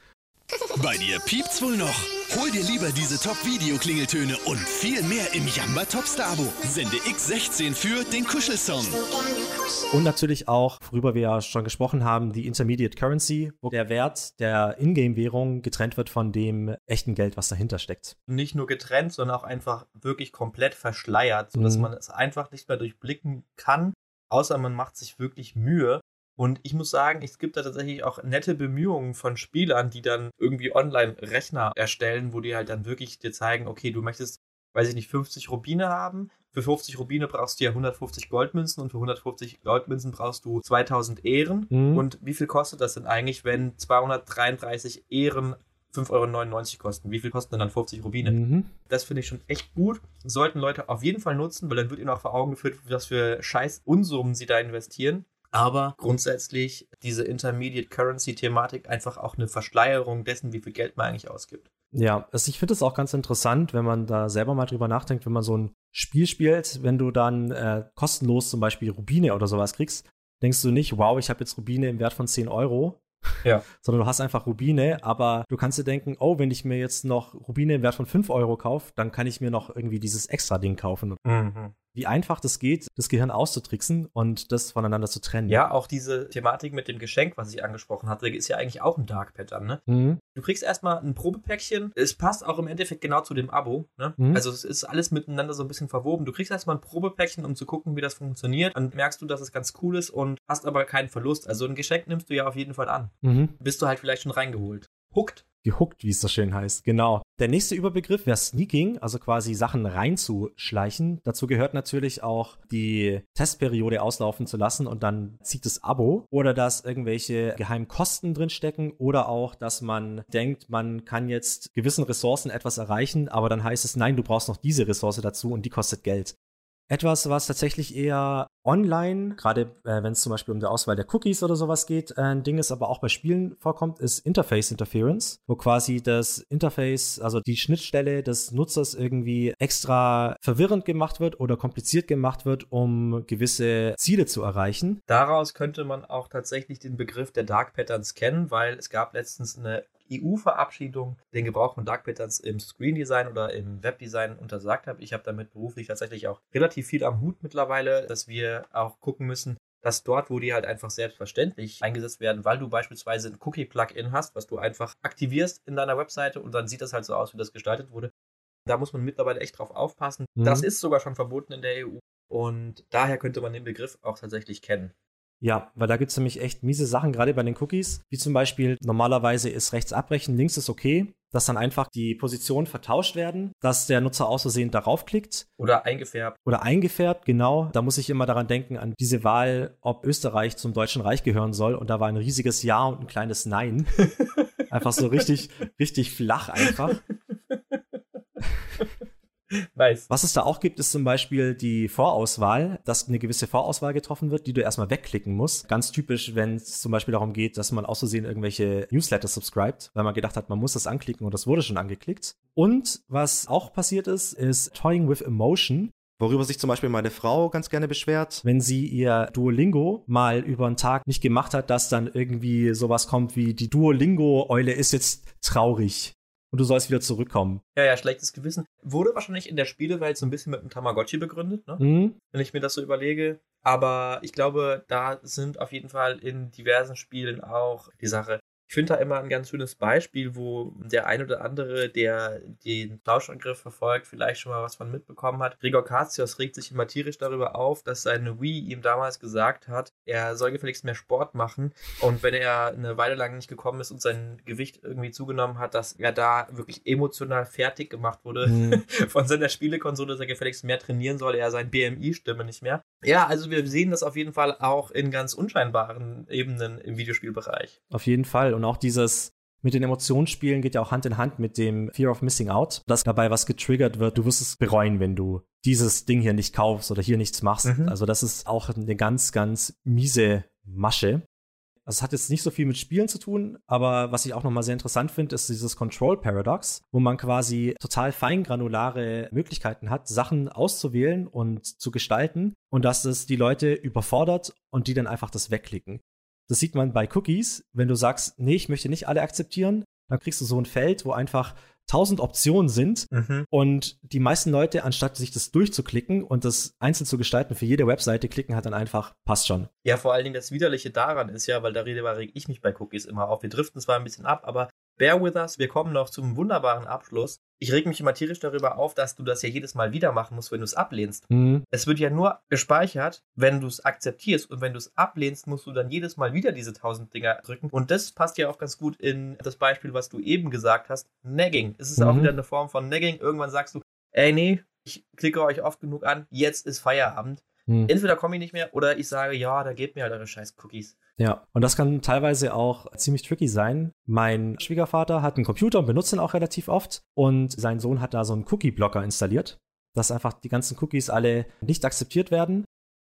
bei dir piept's wohl noch. Hol dir lieber diese Top-Video-Klingeltöne und viel mehr im Jamba Topstar-Abo. Sende X16 für den Kuschelsong. Und natürlich auch, worüber wir ja schon gesprochen haben, die Intermediate Currency, wo der Wert der Ingame-Währung getrennt wird von dem echten Geld, was dahinter steckt. Nicht nur getrennt, sondern auch einfach wirklich komplett verschleiert, sodass mhm. man es einfach nicht mehr durchblicken kann, außer man macht sich wirklich Mühe. Und ich muss sagen, es gibt da tatsächlich auch nette Bemühungen von Spielern, die dann irgendwie online Rechner erstellen, wo die halt dann wirklich dir zeigen, okay, du möchtest, weiß ich nicht, 50 Rubine haben. Für 50 Rubine brauchst du ja 150 Goldmünzen und für 150 Goldmünzen brauchst du 2000 Ehren. Mhm. Und wie viel kostet das denn eigentlich, wenn 233 Ehren 5,99 Euro kosten. Wie viel kosten denn dann 50 Rubine? Mhm. Das finde ich schon echt gut. Sollten Leute auf jeden Fall nutzen, weil dann wird ihnen auch vor Augen geführt, was für scheiß Unsummen sie da investieren aber grundsätzlich diese Intermediate Currency Thematik einfach auch eine Verschleierung dessen, wie viel Geld man eigentlich ausgibt. Ja, also ich finde es auch ganz interessant, wenn man da selber mal drüber nachdenkt, wenn man so ein Spiel spielt, wenn du dann äh, kostenlos zum Beispiel Rubine oder sowas kriegst, denkst du nicht, wow, ich habe jetzt Rubine im Wert von 10 Euro, ja. Sondern du hast einfach Rubine, aber du kannst dir denken, oh, wenn ich mir jetzt noch Rubine im Wert von 5 Euro kaufe, dann kann ich mir noch irgendwie dieses extra Ding kaufen. Mhm wie einfach das geht, das Gehirn auszutricksen und das voneinander zu trennen. Ja, auch diese Thematik mit dem Geschenk, was ich angesprochen hatte, ist ja eigentlich auch ein Dark Pattern, ne? Mhm. Du kriegst erstmal ein Probepäckchen. Es passt auch im Endeffekt genau zu dem Abo, ne? Mhm. Also es ist alles miteinander so ein bisschen verwoben. Du kriegst erstmal ein Probepäckchen, um zu gucken, wie das funktioniert. Dann merkst du, dass es ganz cool ist und hast aber keinen Verlust. Also ein Geschenk nimmst du ja auf jeden Fall an. Mhm. Bist du halt vielleicht schon reingeholt. Hooked gehuckt, wie es so schön heißt. Genau. Der nächste Überbegriff wäre Sneaking, also quasi Sachen reinzuschleichen. Dazu gehört natürlich auch die Testperiode auslaufen zu lassen und dann zieht das Abo oder dass irgendwelche geheimen Kosten drinstecken oder auch, dass man denkt, man kann jetzt gewissen Ressourcen etwas erreichen, aber dann heißt es, nein, du brauchst noch diese Ressource dazu und die kostet Geld. Etwas, was tatsächlich eher online, gerade äh, wenn es zum Beispiel um die Auswahl der Cookies oder sowas geht, äh, ein Ding ist, aber auch bei Spielen vorkommt, ist Interface Interference, wo quasi das Interface, also die Schnittstelle des Nutzers irgendwie extra verwirrend gemacht wird oder kompliziert gemacht wird, um gewisse Ziele zu erreichen. Daraus könnte man auch tatsächlich den Begriff der Dark Patterns kennen, weil es gab letztens eine EU-Verabschiedung den Gebrauch von Dark Patterns im Screen Design oder im Webdesign untersagt habe. Ich habe damit beruflich tatsächlich auch relativ viel am Hut mittlerweile, dass wir auch gucken müssen, dass dort, wo die halt einfach selbstverständlich eingesetzt werden, weil du beispielsweise ein Cookie-Plugin hast, was du einfach aktivierst in deiner Webseite und dann sieht das halt so aus, wie das gestaltet wurde. Da muss man mittlerweile echt drauf aufpassen. Mhm. Das ist sogar schon verboten in der EU und daher könnte man den Begriff auch tatsächlich kennen. Ja, weil da gibt es nämlich echt miese Sachen, gerade bei den Cookies, wie zum Beispiel normalerweise ist rechts abbrechen, links ist okay, dass dann einfach die Positionen vertauscht werden, dass der Nutzer aus Versehen darauf klickt. Oder eingefärbt. Oder eingefärbt, genau. Da muss ich immer daran denken, an diese Wahl, ob Österreich zum Deutschen Reich gehören soll. Und da war ein riesiges Ja und ein kleines Nein. einfach so richtig, richtig flach einfach. Nice. Was es da auch gibt, ist zum Beispiel die Vorauswahl, dass eine gewisse Vorauswahl getroffen wird, die du erstmal wegklicken musst. Ganz typisch, wenn es zum Beispiel darum geht, dass man auszusehen irgendwelche Newsletter subscribt, weil man gedacht hat, man muss das anklicken und das wurde schon angeklickt. Und was auch passiert ist, ist Toying with Emotion. Worüber sich zum Beispiel meine Frau ganz gerne beschwert. Wenn sie ihr Duolingo mal über einen Tag nicht gemacht hat, dass dann irgendwie sowas kommt wie die Duolingo-Eule ist jetzt traurig. Und du sollst wieder zurückkommen. Ja, ja, schlechtes Gewissen. Wurde wahrscheinlich in der Spielewelt so ein bisschen mit einem Tamagotchi begründet, ne? Mhm. wenn ich mir das so überlege. Aber ich glaube, da sind auf jeden Fall in diversen Spielen auch die Sache. Ich finde da immer ein ganz schönes Beispiel, wo der ein oder andere, der den Tauschangriff verfolgt, vielleicht schon mal was von mitbekommen hat. Gregor Katios regt sich immer tierisch darüber auf, dass seine Wii ihm damals gesagt hat, er soll gefälligst mehr Sport machen. Und wenn er eine Weile lang nicht gekommen ist und sein Gewicht irgendwie zugenommen hat, dass er da wirklich emotional fertig gemacht wurde Mhm. von seiner Spielekonsole, dass er gefälligst mehr trainieren soll, er sein BMI-Stimme nicht mehr. Ja, also wir sehen das auf jeden Fall auch in ganz unscheinbaren Ebenen im Videospielbereich. Auf jeden Fall. Und auch dieses mit den Emotionen spielen geht ja auch Hand in Hand mit dem Fear of Missing Out, dass dabei was getriggert wird. Du wirst es bereuen, wenn du dieses Ding hier nicht kaufst oder hier nichts machst. Mhm. Also das ist auch eine ganz, ganz miese Masche. Also es hat jetzt nicht so viel mit Spielen zu tun, aber was ich auch nochmal sehr interessant finde, ist dieses Control Paradox, wo man quasi total feingranulare Möglichkeiten hat, Sachen auszuwählen und zu gestalten und dass es die Leute überfordert und die dann einfach das wegklicken. Das sieht man bei Cookies, wenn du sagst, nee, ich möchte nicht alle akzeptieren, dann kriegst du so ein Feld, wo einfach tausend Optionen sind Mhm. und die meisten Leute, anstatt sich das durchzuklicken und das einzeln zu gestalten für jede Webseite, klicken halt dann einfach, passt schon. Ja, vor allen Dingen das Widerliche daran ist ja, weil darüber reg ich mich bei Cookies immer auf. Wir driften zwar ein bisschen ab, aber bear with us, wir kommen noch zum wunderbaren Abschluss. Ich reg mich immer tierisch darüber auf, dass du das ja jedes Mal wieder machen musst, wenn du es ablehnst. Mhm. Es wird ja nur gespeichert, wenn du es akzeptierst. Und wenn du es ablehnst, musst du dann jedes Mal wieder diese tausend Dinger drücken. Und das passt ja auch ganz gut in das Beispiel, was du eben gesagt hast. Nagging. Es ist auch Mhm. wieder eine Form von Nagging. Irgendwann sagst du, ey, nee, ich klicke euch oft genug an, jetzt ist Feierabend. Mhm. Entweder komme ich nicht mehr oder ich sage, ja, da gebt mir halt eure scheiß Cookies. Ja, und das kann teilweise auch ziemlich tricky sein. Mein Schwiegervater hat einen Computer und benutzt ihn auch relativ oft. Und sein Sohn hat da so einen Cookie-Blocker installiert, dass einfach die ganzen Cookies alle nicht akzeptiert werden.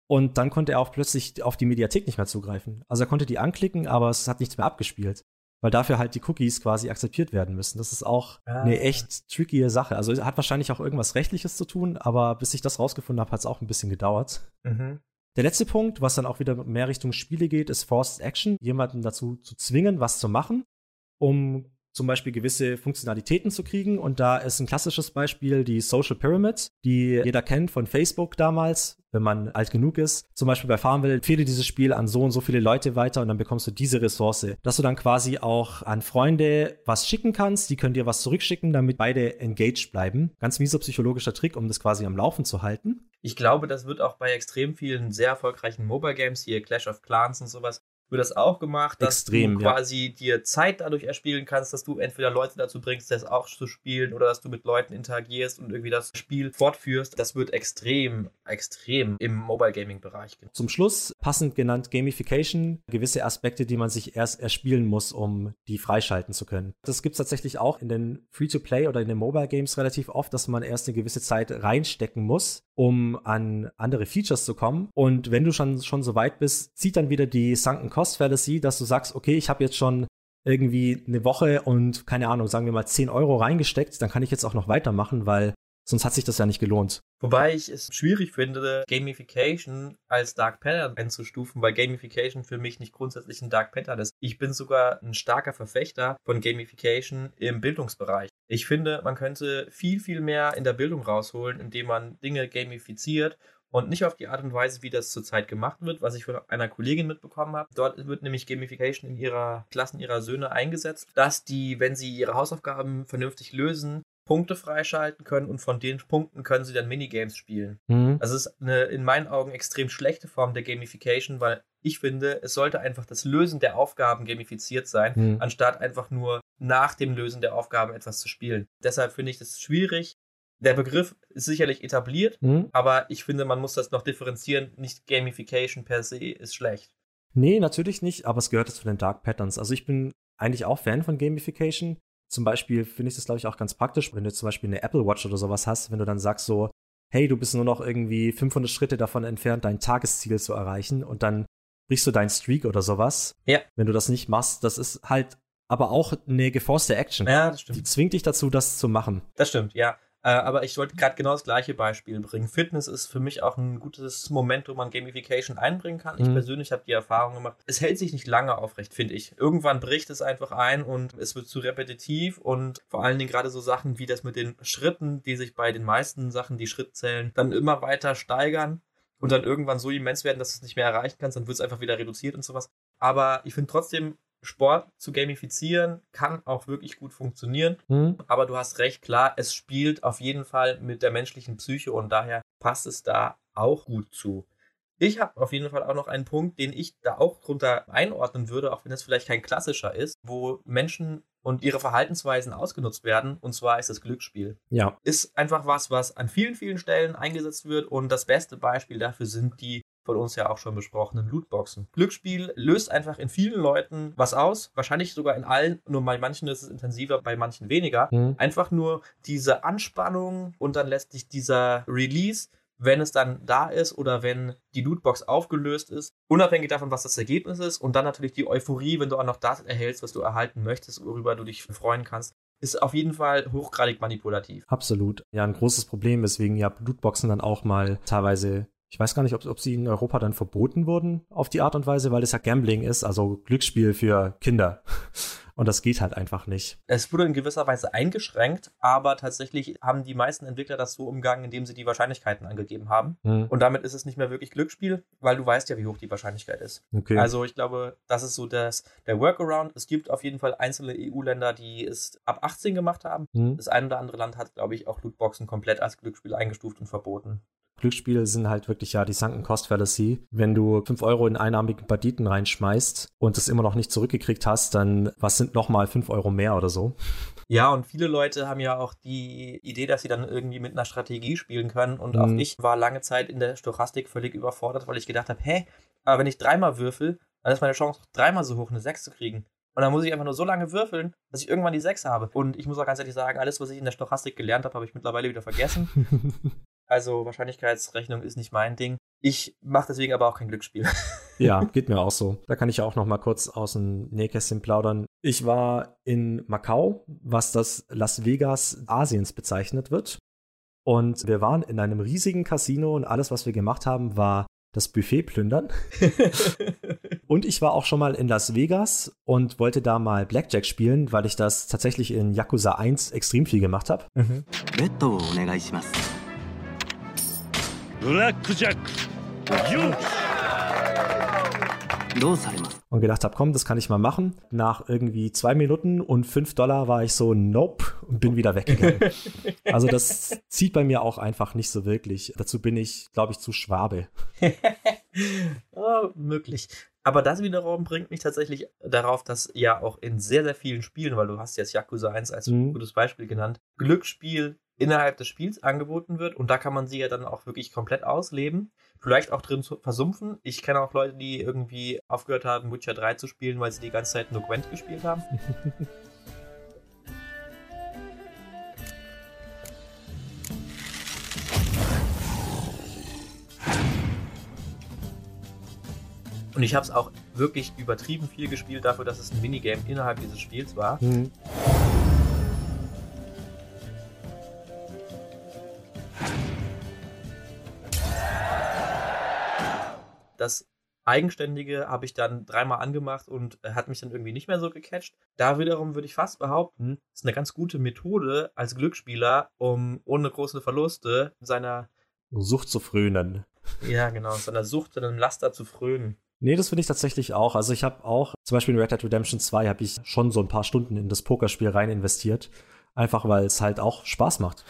Und dann konnte er auch plötzlich auf die Mediathek nicht mehr zugreifen. Also er konnte die anklicken, aber es hat nichts mehr abgespielt. Weil dafür halt die Cookies quasi akzeptiert werden müssen. Das ist auch Ah. eine echt tricky Sache. Also hat wahrscheinlich auch irgendwas Rechtliches zu tun, aber bis ich das rausgefunden habe, hat es auch ein bisschen gedauert. Mhm. Der letzte Punkt, was dann auch wieder mehr Richtung Spiele geht, ist Forced Action, jemanden dazu zu zwingen, was zu machen, um zum Beispiel gewisse Funktionalitäten zu kriegen. Und da ist ein klassisches Beispiel die Social Pyramid, die jeder kennt von Facebook damals, wenn man alt genug ist. Zum Beispiel bei Farmville empfehle dieses Spiel an so und so viele Leute weiter und dann bekommst du diese Ressource, dass du dann quasi auch an Freunde was schicken kannst. Die können dir was zurückschicken, damit beide engaged bleiben. Ganz mieser psychologischer Trick, um das quasi am Laufen zu halten. Ich glaube, das wird auch bei extrem vielen sehr erfolgreichen Mobile Games, hier Clash of Clans und sowas, wird das auch gemacht, dass Extrem, du ja. quasi dir Zeit dadurch erspielen kannst, dass du entweder Leute dazu bringst, das auch zu spielen oder dass du mit Leuten interagierst und irgendwie das Spiel fortführst. Das wird extrem, extrem im Mobile Gaming Bereich. Zum Schluss, passend genannt Gamification, gewisse Aspekte, die man sich erst erspielen muss, um die freischalten zu können. Das gibt es tatsächlich auch in den Free-to-Play oder in den Mobile Games relativ oft, dass man erst eine gewisse Zeit reinstecken muss, um an andere Features zu kommen. Und wenn du schon, schon so weit bist, zieht dann wieder die Sunken Cost Fallacy, dass du sagst, okay, ich habe jetzt schon irgendwie eine Woche und keine Ahnung, sagen wir mal 10 Euro reingesteckt, dann kann ich jetzt auch noch weitermachen, weil sonst hat sich das ja nicht gelohnt. Wobei ich es schwierig finde, Gamification als Dark Pattern einzustufen, weil Gamification für mich nicht grundsätzlich ein Dark Pattern ist. Ich bin sogar ein starker Verfechter von Gamification im Bildungsbereich. Ich finde, man könnte viel, viel mehr in der Bildung rausholen, indem man Dinge gamifiziert und nicht auf die Art und Weise, wie das zurzeit gemacht wird, was ich von einer Kollegin mitbekommen habe. Dort wird nämlich Gamification in ihrer Klassen ihrer Söhne eingesetzt, dass die, wenn sie ihre Hausaufgaben vernünftig lösen, Punkte freischalten können und von den Punkten können sie dann Minigames spielen. Mhm. Das ist eine in meinen Augen extrem schlechte Form der Gamification, weil ich finde, es sollte einfach das Lösen der Aufgaben gamifiziert sein, Mhm. anstatt einfach nur nach dem Lösen der Aufgaben etwas zu spielen. Deshalb finde ich das schwierig. Der Begriff ist sicherlich etabliert, Mhm. aber ich finde, man muss das noch differenzieren. Nicht Gamification per se ist schlecht. Nee, natürlich nicht, aber es gehört jetzt zu den Dark Patterns. Also ich bin eigentlich auch Fan von Gamification. Zum Beispiel finde ich das, glaube ich, auch ganz praktisch, wenn du zum Beispiel eine Apple Watch oder sowas hast, wenn du dann sagst so, hey, du bist nur noch irgendwie 500 Schritte davon entfernt, dein Tagesziel zu erreichen und dann brichst du deinen Streak oder sowas. Ja. Wenn du das nicht machst, das ist halt aber auch eine geforste Action. Ja, das stimmt. Die zwingt dich dazu, das zu machen. Das stimmt, ja. Äh, aber ich wollte gerade genau das gleiche Beispiel bringen. Fitness ist für mich auch ein gutes Moment, wo man Gamification einbringen kann. Ich Mhm. persönlich habe die Erfahrung gemacht, es hält sich nicht lange aufrecht, finde ich. Irgendwann bricht es einfach ein und es wird zu repetitiv und vor allen Dingen gerade so Sachen wie das mit den Schritten, die sich bei den meisten Sachen, die Schritt zählen, dann immer weiter steigern und dann irgendwann so immens werden, dass du es nicht mehr erreichen kannst, dann wird es einfach wieder reduziert und sowas. Aber ich finde trotzdem, Sport zu gamifizieren kann auch wirklich gut funktionieren. Hm? Aber du hast recht, klar, es spielt auf jeden Fall mit der menschlichen Psyche und daher passt es da auch gut zu. Ich habe auf jeden Fall auch noch einen Punkt, den ich da auch drunter einordnen würde, auch wenn es vielleicht kein klassischer ist, wo Menschen und ihre Verhaltensweisen ausgenutzt werden, und zwar ist das Glücksspiel. Ja. Ist einfach was, was an vielen, vielen Stellen eingesetzt wird und das beste Beispiel dafür sind die von uns ja auch schon besprochenen Lootboxen. Glücksspiel löst einfach in vielen Leuten was aus, wahrscheinlich sogar in allen, nur bei manchen ist es intensiver, bei manchen weniger. Mhm. Einfach nur diese Anspannung und dann letztlich dieser Release, wenn es dann da ist oder wenn die Lootbox aufgelöst ist, unabhängig davon, was das Ergebnis ist und dann natürlich die Euphorie, wenn du auch noch das erhältst, was du erhalten möchtest, worüber du dich freuen kannst, ist auf jeden Fall hochgradig manipulativ. Absolut. Ja, ein großes Problem, weswegen ja Blutboxen dann auch mal teilweise, ich weiß gar nicht, ob, ob sie in Europa dann verboten wurden auf die Art und Weise, weil es ja Gambling ist, also Glücksspiel für Kinder. Und das geht halt einfach nicht. Es wurde in gewisser Weise eingeschränkt, aber tatsächlich haben die meisten Entwickler das so umgangen, indem sie die Wahrscheinlichkeiten angegeben haben. Hm. Und damit ist es nicht mehr wirklich Glücksspiel, weil du weißt ja, wie hoch die Wahrscheinlichkeit ist. Okay. Also ich glaube, das ist so das, der Workaround. Es gibt auf jeden Fall einzelne EU-Länder, die es ab 18 gemacht haben. Hm. Das ein oder andere Land hat, glaube ich, auch Lootboxen komplett als Glücksspiel eingestuft und verboten. Glücksspiele sind halt wirklich ja die Sunken Cost Fallacy. Wenn du 5 Euro in einarmigen Banditen reinschmeißt und es immer noch nicht zurückgekriegt hast, dann was sind nochmal 5 Euro mehr oder so? Ja, und viele Leute haben ja auch die Idee, dass sie dann irgendwie mit einer Strategie spielen können. Und auch Mhm. ich war lange Zeit in der Stochastik völlig überfordert, weil ich gedacht habe, hä, aber wenn ich dreimal würfel, dann ist meine Chance dreimal so hoch, eine 6 zu kriegen. Und dann muss ich einfach nur so lange würfeln, dass ich irgendwann die 6 habe. Und ich muss auch ganz ehrlich sagen, alles, was ich in der Stochastik gelernt habe, habe ich mittlerweile wieder vergessen. Also Wahrscheinlichkeitsrechnung ist nicht mein Ding. Ich mache deswegen aber auch kein Glücksspiel. Ja, geht mir auch so. Da kann ich auch noch mal kurz aus dem Nähkästchen plaudern. Ich war in Macau, was das Las Vegas Asiens bezeichnet wird. Und wir waren in einem riesigen Casino und alles, was wir gemacht haben, war das Buffet plündern. und ich war auch schon mal in Las Vegas und wollte da mal Blackjack spielen, weil ich das tatsächlich in Yakuza 1 extrem viel gemacht habe. ベ ブラックジャックよどうされます。 und gedacht habe, komm, das kann ich mal machen. Nach irgendwie zwei Minuten und fünf Dollar war ich so, nope, und bin wieder weggegangen. also das zieht bei mir auch einfach nicht so wirklich. Dazu bin ich, glaube ich, zu Schwabe. oh, möglich. Aber das wiederum bringt mich tatsächlich darauf, dass ja auch in sehr, sehr vielen Spielen, weil du hast jetzt Yakuza 1 als Mhm. gutes Beispiel genannt, Glücksspiel innerhalb des Spiels angeboten wird und da kann man sie ja dann auch wirklich komplett ausleben. Vielleicht auch drin zu versumpfen. Ich kenne auch Leute, die irgendwie aufgehört haben, Witcher 3 zu spielen, weil sie die ganze Zeit nur Gwent gespielt haben. Und ich habe es auch wirklich übertrieben viel gespielt dafür, dass es ein Minigame innerhalb dieses Spiels war. Mhm. Das Eigenständige habe ich dann dreimal angemacht und äh, hat mich dann irgendwie nicht mehr so gecatcht. Da wiederum würde ich fast behaupten, ist eine ganz gute Methode als Glücksspieler, um ohne große Verluste seiner, Sucht zu frönen. ja genau, seiner Sucht, seinem Laster zu frönen. Nee, das finde ich tatsächlich auch. Also ich habe auch, zum Beispiel in Red Dead Redemption 2 habe ich schon so ein paar Stunden in das Pokerspiel rein investiert. Einfach weil es halt auch Spaß macht.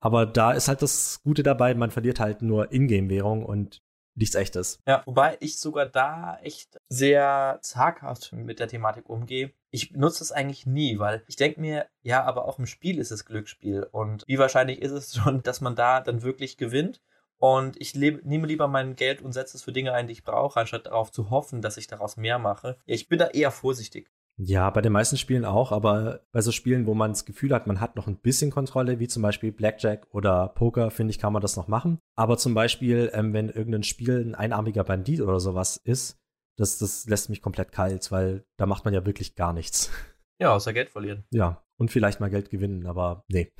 Aber da ist halt das Gute dabei, man verliert halt nur Ingame-Währung und nichts echtes. Ja, wobei ich sogar da echt sehr zaghaft mit der Thematik umgehe. Ich nutze es eigentlich nie, weil ich denke mir, ja, aber auch im Spiel ist es Glücksspiel. Und wie wahrscheinlich ist es schon, dass man da dann wirklich gewinnt? Und ich lebe, nehme lieber mein Geld und setze es für Dinge ein, die ich brauche, anstatt darauf zu hoffen, dass ich daraus mehr mache. Ich bin da eher vorsichtig. Ja, bei den meisten Spielen auch, aber bei so Spielen, wo man das Gefühl hat, man hat noch ein bisschen Kontrolle, wie zum Beispiel Blackjack oder Poker, finde ich, kann man das noch machen. Aber zum Beispiel, ähm, wenn irgendein Spiel ein einarmiger Bandit oder sowas ist, das, das lässt mich komplett kalt, weil da macht man ja wirklich gar nichts. Ja, außer Geld verlieren. Ja, und vielleicht mal Geld gewinnen, aber nee.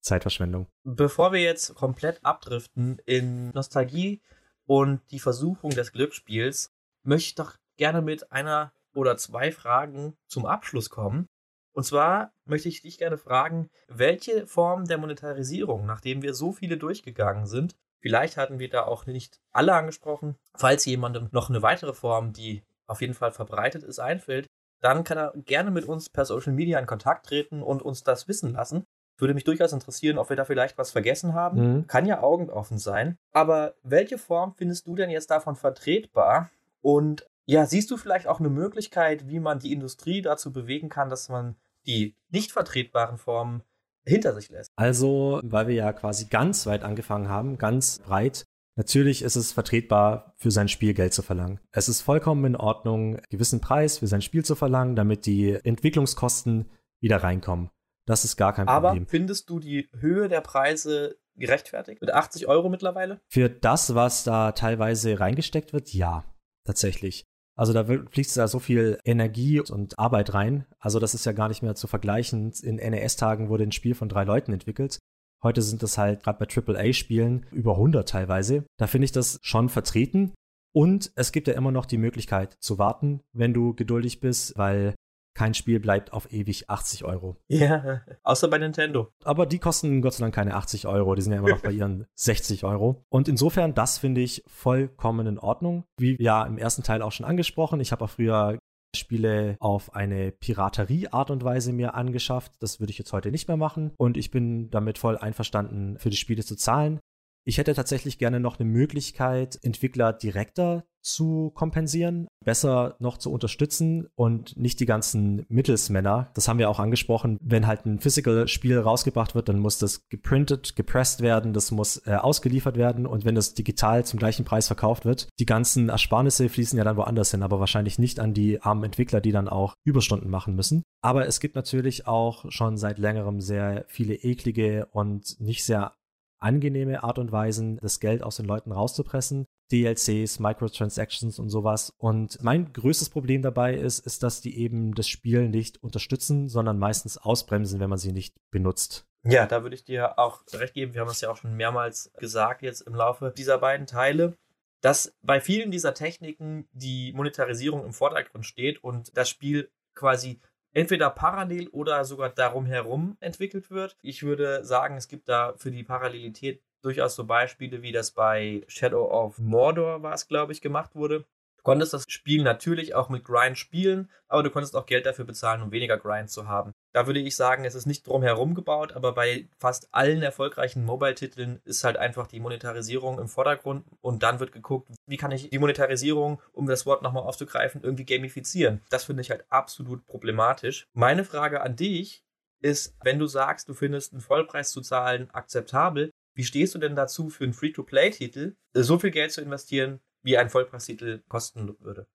Zeitverschwendung. Bevor wir jetzt komplett abdriften in Nostalgie und die Versuchung des Glücksspiels, möchte ich doch gerne mit einer oder zwei Fragen zum Abschluss kommen. Und zwar möchte ich dich gerne fragen, welche Form der Monetarisierung, nachdem wir so viele durchgegangen sind, vielleicht hatten wir da auch nicht alle angesprochen, falls jemandem noch eine weitere Form, die auf jeden Fall verbreitet ist, einfällt, dann kann er gerne mit uns per Social Media in Kontakt treten und uns das wissen lassen. Würde mich durchaus interessieren, ob wir da vielleicht was vergessen haben. Mhm. Kann ja augenoffen sein. Aber welche Form findest du denn jetzt davon vertretbar? Und ja, siehst du vielleicht auch eine Möglichkeit, wie man die Industrie dazu bewegen kann, dass man die nicht vertretbaren Formen hinter sich lässt? Also, weil wir ja quasi ganz weit angefangen haben, ganz breit, Natürlich ist es vertretbar, für sein Spiel Geld zu verlangen. Es ist vollkommen in Ordnung, einen gewissen Preis für sein Spiel zu verlangen, damit die Entwicklungskosten wieder reinkommen. Das ist gar kein Problem. Aber findest du die Höhe der Preise gerechtfertigt? Mit 80 Euro mittlerweile? Für das, was da teilweise reingesteckt wird, ja, tatsächlich. Also da fließt da so viel Energie und Arbeit rein. Also das ist ja gar nicht mehr zu vergleichen. In NES-Tagen wurde ein Spiel von drei Leuten entwickelt. Heute sind es halt gerade bei AAA-Spielen über 100 teilweise. Da finde ich das schon vertreten. Und es gibt ja immer noch die Möglichkeit zu warten, wenn du geduldig bist, weil kein Spiel bleibt auf ewig 80 Euro. Ja, außer bei Nintendo. Aber die kosten Gott sei Dank keine 80 Euro, die sind ja immer noch bei ihren 60 Euro. Und insofern, das finde ich vollkommen in Ordnung. Wie ja im ersten Teil auch schon angesprochen, ich habe auch früher Spiele auf eine Piraterie-Art und Weise mir angeschafft. Das würde ich jetzt heute nicht mehr machen. Und ich bin damit voll einverstanden, für die Spiele zu zahlen. Ich hätte tatsächlich gerne noch eine Möglichkeit, Entwickler direkter zu kompensieren, besser noch zu unterstützen und nicht die ganzen Mittelsmänner. Das haben wir auch angesprochen. Wenn halt ein Physical-Spiel rausgebracht wird, dann muss das geprintet, gepresst werden, das muss äh, ausgeliefert werden und wenn das digital zum gleichen Preis verkauft wird, die ganzen Ersparnisse fließen ja dann woanders hin, aber wahrscheinlich nicht an die armen Entwickler, die dann auch Überstunden machen müssen. Aber es gibt natürlich auch schon seit längerem sehr viele eklige und nicht sehr angenehme Art und Weisen, das Geld aus den Leuten rauszupressen. DLCs, Microtransactions und sowas. Und mein größtes Problem dabei ist, ist, dass die eben das Spiel nicht unterstützen, sondern meistens ausbremsen, wenn man sie nicht benutzt. Ja, da würde ich dir auch recht geben. Wir haben es ja auch schon mehrmals gesagt jetzt im Laufe dieser beiden Teile, dass bei vielen dieser Techniken die Monetarisierung im Vordergrund steht und das Spiel quasi entweder parallel oder sogar darum herum entwickelt wird. Ich würde sagen, es gibt da für die Parallelität durchaus so Beispiele, wie das bei Shadow of Mordor war es, glaube ich, gemacht wurde. Du konntest das Spiel natürlich auch mit Grind spielen, aber du konntest auch Geld dafür bezahlen, um weniger Grind zu haben. Da würde ich sagen, es ist nicht drumherum gebaut, aber bei fast allen erfolgreichen Mobile-Titeln ist halt einfach die Monetarisierung im Vordergrund und dann wird geguckt, wie kann ich die Monetarisierung, um das Wort nochmal aufzugreifen, irgendwie gamifizieren. Das finde ich halt absolut problematisch. Meine Frage an dich ist, wenn du sagst, du findest einen Vollpreis zu zahlen akzeptabel, wie stehst du denn dazu, für einen Free-to-Play-Titel so viel Geld zu investieren, wie ein Vollpreistitel kosten würde?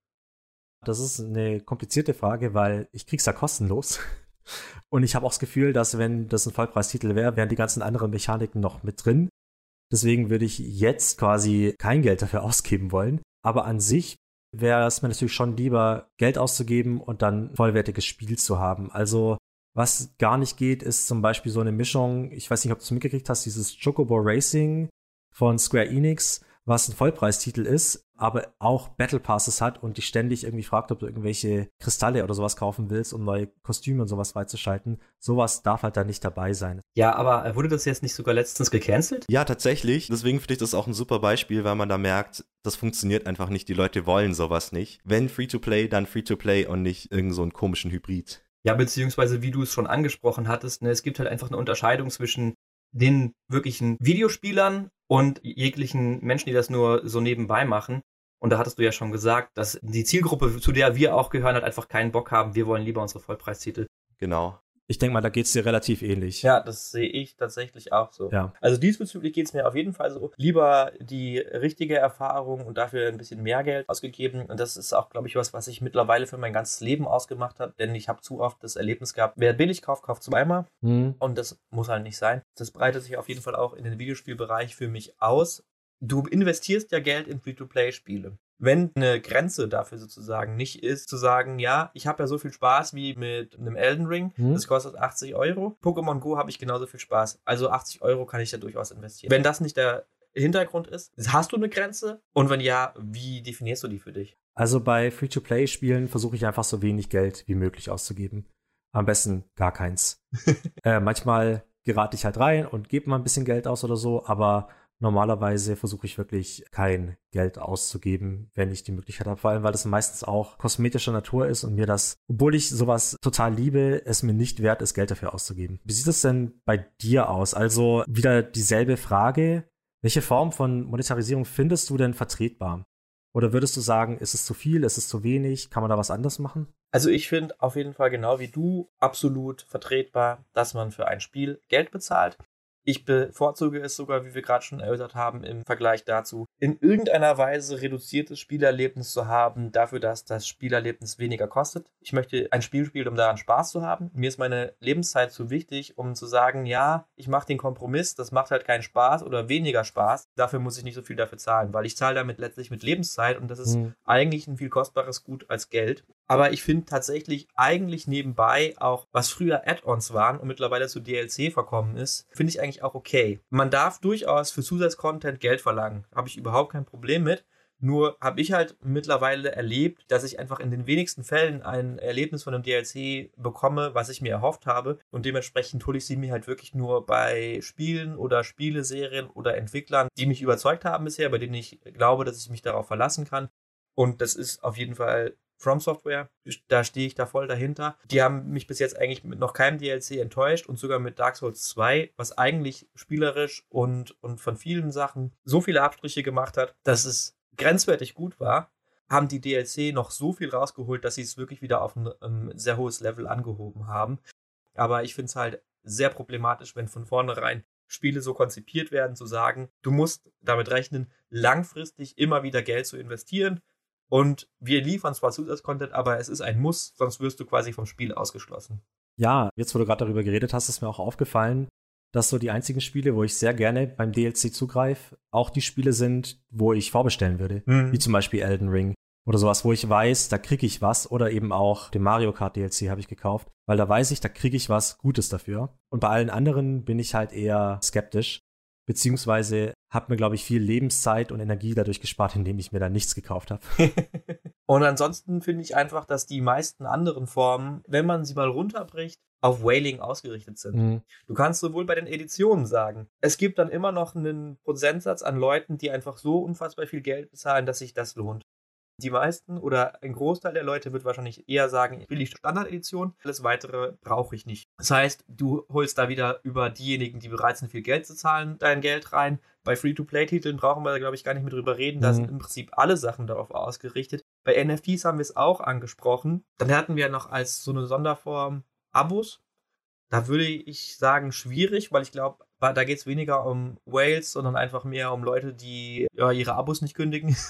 Das ist eine komplizierte Frage, weil ich krieg's ja kostenlos. Und ich habe auch das Gefühl, dass wenn das ein Vollpreistitel wäre, wären die ganzen anderen Mechaniken noch mit drin. Deswegen würde ich jetzt quasi kein Geld dafür ausgeben wollen. Aber an sich wäre es mir natürlich schon lieber, Geld auszugeben und dann vollwertiges Spiel zu haben. Also was gar nicht geht, ist zum Beispiel so eine Mischung, ich weiß nicht, ob du es mitgekriegt hast, dieses Chocobo Racing von Square Enix, was ein Vollpreistitel ist, aber auch Battle Passes hat und dich ständig irgendwie fragt, ob du irgendwelche Kristalle oder sowas kaufen willst, um neue Kostüme und sowas freizuschalten. Sowas darf halt da nicht dabei sein. Ja, aber wurde das jetzt nicht sogar letztens gecancelt? Ja, tatsächlich. Deswegen finde ich das auch ein super Beispiel, weil man da merkt, das funktioniert einfach nicht. Die Leute wollen sowas nicht. Wenn Free-to-Play, dann Free-to-Play und nicht irgend so einen komischen Hybrid. Ja, beziehungsweise wie du es schon angesprochen hattest, ne, es gibt halt einfach eine Unterscheidung zwischen den wirklichen Videospielern und jeglichen Menschen, die das nur so nebenbei machen. Und da hattest du ja schon gesagt, dass die Zielgruppe, zu der wir auch gehören, halt einfach keinen Bock haben. Wir wollen lieber unsere Vollpreistitel. Genau. Ich denke mal, da geht es dir relativ ähnlich. Ja, das sehe ich tatsächlich auch so. Ja. Also diesbezüglich geht es mir auf jeden Fall so. Lieber die richtige Erfahrung und dafür ein bisschen mehr Geld ausgegeben. Und das ist auch, glaube ich, was, was ich mittlerweile für mein ganzes Leben ausgemacht habe. Denn ich habe zu oft das Erlebnis gehabt, wer billig kauft, kauft zweimal. Mhm. Und das muss halt nicht sein. Das breitet sich auf jeden Fall auch in den Videospielbereich für mich aus. Du investierst ja Geld in Free-to-Play-Spiele. Wenn eine Grenze dafür sozusagen nicht ist, zu sagen, ja, ich habe ja so viel Spaß wie mit einem Elden Ring, Mhm. das kostet 80 Euro. Pokémon Go habe ich genauso viel Spaß. Also 80 Euro kann ich da durchaus investieren. Wenn das nicht der Hintergrund ist, hast du eine Grenze? Und wenn ja, wie definierst du die für dich? Also bei Free-to-Play-Spielen versuche ich einfach so wenig Geld wie möglich auszugeben. Am besten gar keins. äh, manchmal gerate ich halt rein und gebe mal ein bisschen Geld aus oder so, aber normalerweise versuche ich wirklich kein Geld auszugeben, wenn ich die Möglichkeit habe. Vor allem, weil das meistens auch kosmetischer Natur ist und mir das, obwohl ich sowas total liebe, es mir nicht wert ist, Geld dafür auszugeben. Wie sieht es denn bei dir aus? Also wieder dieselbe Frage. Welche Form von Monetarisierung findest du denn vertretbar? Oder würdest du sagen, ist es zu viel, ist es zu wenig? Kann man da was anders machen? Also ich finde auf jeden Fall genau wie du absolut vertretbar, dass man für ein Spiel Geld bezahlt. Ich bevorzuge es sogar, wie wir gerade schon erörtert haben, im Vergleich dazu, in irgendeiner Weise reduziertes Spielerlebnis zu haben, dafür, dass das Spielerlebnis weniger kostet. Ich möchte ein Spiel spielen, um daran Spaß zu haben. Mir ist meine Lebenszeit zu wichtig, um zu sagen, ja, ich mache den Kompromiss, das macht halt keinen Spaß oder weniger Spaß. Dafür muss ich nicht so viel dafür zahlen, weil ich zahle damit letztlich mit Lebenszeit und das ist Hm. eigentlich ein viel kostbares Gut als Geld. Aber ich finde tatsächlich eigentlich nebenbei auch, was früher Add-ons waren und mittlerweile zu DLC verkommen ist, finde ich eigentlich auch okay. Man darf durchaus für Zusatzcontent Geld verlangen. Habe ich überhaupt kein Problem mit. Nur habe ich halt mittlerweile erlebt, dass ich einfach in den wenigsten Fällen ein Erlebnis von einem DLC bekomme, was ich mir erhofft habe. Und dementsprechend hole ich sie mir halt wirklich nur bei Spielen oder Spieleserien oder Entwicklern, die mich überzeugt haben bisher, bei denen ich glaube, dass ich mich darauf verlassen kann. Und das ist auf jeden Fall From Software. Da stehe ich da voll dahinter. Die haben mich bis jetzt eigentlich mit noch keinem DLC enttäuscht und sogar mit Dark Souls 2, was eigentlich spielerisch und, und von vielen Sachen so viele Abstriche gemacht hat, dass es grenzwertig gut war, haben die DLC noch so viel rausgeholt, dass sie es wirklich wieder auf ein ähm, sehr hohes Level angehoben haben. Aber ich finde es halt sehr problematisch, wenn von vornherein Spiele so konzipiert werden, zu sagen, du musst damit rechnen, langfristig immer wieder Geld zu investieren. Und wir liefern zwar Zusatzcontent, aber es ist ein Muss, sonst wirst du quasi vom Spiel ausgeschlossen. Ja, jetzt wo du gerade darüber geredet hast, ist mir auch aufgefallen, dass so die einzigen Spiele, wo ich sehr gerne beim DLC zugreife, auch die Spiele sind, wo ich vorbestellen würde. Mhm. Wie zum Beispiel Elden Ring. Oder sowas, wo ich weiß, da kriege ich was. Oder eben auch den Mario Kart DLC habe ich gekauft. Weil da weiß ich, da kriege ich was Gutes dafür. Und bei allen anderen bin ich halt eher skeptisch. Beziehungsweise habe mir, glaube ich, viel Lebenszeit und Energie dadurch gespart, indem ich mir da nichts gekauft habe. Und ansonsten finde ich einfach, dass die meisten anderen Formen, wenn man sie mal runterbricht, auf Whaling ausgerichtet sind. Mhm. Du kannst sowohl bei den Editionen sagen, es gibt dann immer noch einen Prozentsatz an Leuten, die einfach so unfassbar viel Geld bezahlen, dass sich das lohnt. Die meisten oder ein Großteil der Leute wird wahrscheinlich eher sagen, ich will die Standardedition, alles weitere brauche ich nicht. Das heißt, du holst da wieder über diejenigen, die bereit sind, viel Geld zu zahlen, dein Geld rein. Bei Free-to-Play-Titeln brauchen wir da, glaube ich, gar nicht mehr drüber reden. Da Mhm. sind im Prinzip alle Sachen darauf ausgerichtet. Bei NFTs haben wir es auch angesprochen. Dann hatten wir noch als so eine Sonderform Abos. Da würde ich sagen, schwierig, weil ich glaube, da geht es weniger um Whales, sondern einfach mehr um Leute, die ja, ihre Abos nicht kündigen.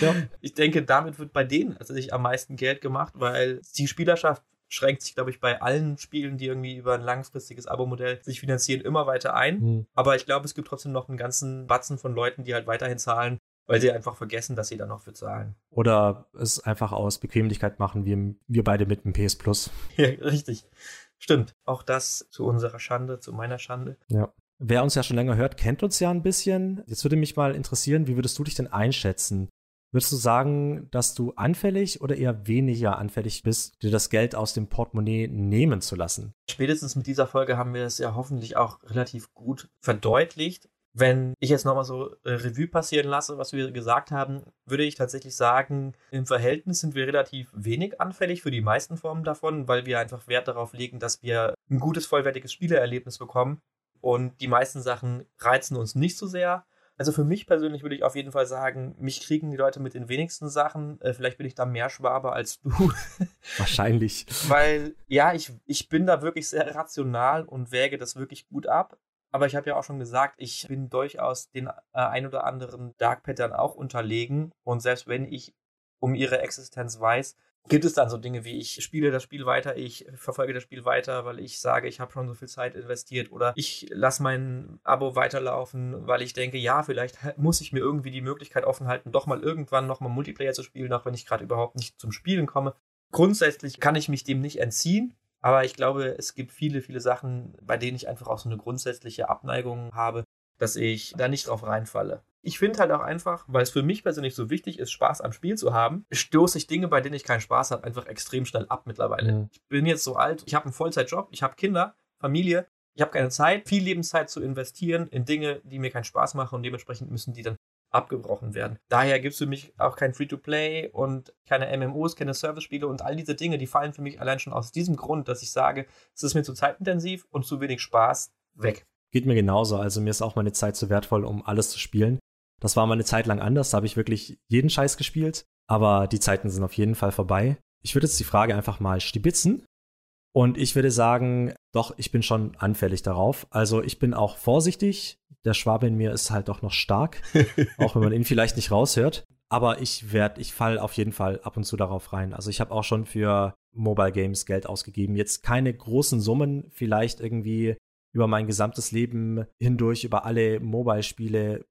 Ja. Ich denke, damit wird bei denen tatsächlich am meisten Geld gemacht, weil die Spielerschaft schränkt sich, glaube ich, bei allen Spielen, die irgendwie über ein langfristiges Abo-Modell sich finanzieren, immer weiter ein. Mhm. Aber ich glaube, es gibt trotzdem noch einen ganzen Batzen von Leuten, die halt weiterhin zahlen, weil sie einfach vergessen, dass sie da noch für zahlen. Oder es einfach aus Bequemlichkeit machen, wie wir beide mit dem PS Plus. Ja, richtig. Stimmt. Auch das zu unserer Schande, zu meiner Schande. Ja. Wer uns ja schon länger hört, kennt uns ja ein bisschen. Jetzt würde mich mal interessieren, wie würdest du dich denn einschätzen? Würdest du sagen, dass du anfällig oder eher weniger anfällig bist, dir das Geld aus dem Portemonnaie nehmen zu lassen? Spätestens mit dieser Folge haben wir es ja hoffentlich auch relativ gut verdeutlicht. Wenn ich jetzt nochmal so äh, Revue passieren lasse, was wir gesagt haben, würde ich tatsächlich sagen, im Verhältnis sind wir relativ wenig anfällig für die meisten Formen davon, weil wir einfach Wert darauf legen, dass wir ein gutes, vollwertiges Spielererlebnis bekommen. Und die meisten Sachen reizen uns nicht so sehr. Also für mich persönlich würde ich auf jeden Fall sagen, mich kriegen die Leute mit den wenigsten Sachen. Äh, vielleicht bin ich da mehr Schwabe als du. Wahrscheinlich. Weil, ja, ich, ich bin da wirklich sehr rational und wäge das wirklich gut ab. Aber ich habe ja auch schon gesagt, ich bin durchaus den äh, ein oder anderen Dark Pattern auch unterlegen. Und selbst wenn ich um ihre Existenz weiß, gibt es dann so Dinge wie ich spiele das Spiel weiter, ich verfolge das Spiel weiter, weil ich sage, ich habe schon so viel Zeit investiert oder ich lasse mein Abo weiterlaufen, weil ich denke, ja, vielleicht muss ich mir irgendwie die Möglichkeit offen halten, doch mal irgendwann nochmal Multiplayer zu spielen, auch wenn ich gerade überhaupt nicht zum Spielen komme. Grundsätzlich kann ich mich dem nicht entziehen, aber ich glaube, es gibt viele, viele Sachen, bei denen ich einfach auch so eine grundsätzliche Abneigung habe, dass ich da nicht drauf reinfalle. Ich finde halt auch einfach, weil es für mich persönlich so wichtig ist, Spaß am Spiel zu haben, stoße ich Dinge, bei denen ich keinen Spaß habe, einfach extrem schnell ab mittlerweile. Mhm. Ich bin jetzt so alt, ich habe einen Vollzeitjob, ich habe Kinder, Familie, ich habe keine Zeit, viel Lebenszeit zu investieren in Dinge, die mir keinen Spaß machen und dementsprechend müssen die dann abgebrochen werden. Daher gibt es für mich auch kein Free-to-Play und keine MMOs, keine Service-Spiele und all diese Dinge, die fallen für mich allein schon aus diesem Grund, dass ich sage, es ist mir zu zeitintensiv und zu wenig Spaß weg. Geht mir genauso. Also mir ist auch meine Zeit zu wertvoll, um alles zu spielen. Das war mal eine Zeit lang anders. Da habe ich wirklich jeden Scheiß gespielt. Aber die Zeiten sind auf jeden Fall vorbei. Ich würde jetzt die Frage einfach mal stibitzen. Und ich würde sagen, doch, ich bin schon anfällig darauf. Also ich bin auch vorsichtig. Der Schwabe in mir ist halt doch noch stark, auch wenn man ihn vielleicht nicht raushört. Aber ich werde, ich fall auf jeden Fall ab und zu darauf rein. Also ich habe auch schon für Mobile Games Geld ausgegeben. Jetzt keine großen Summen, vielleicht irgendwie über mein gesamtes Leben hindurch, über alle Mobile-Spiele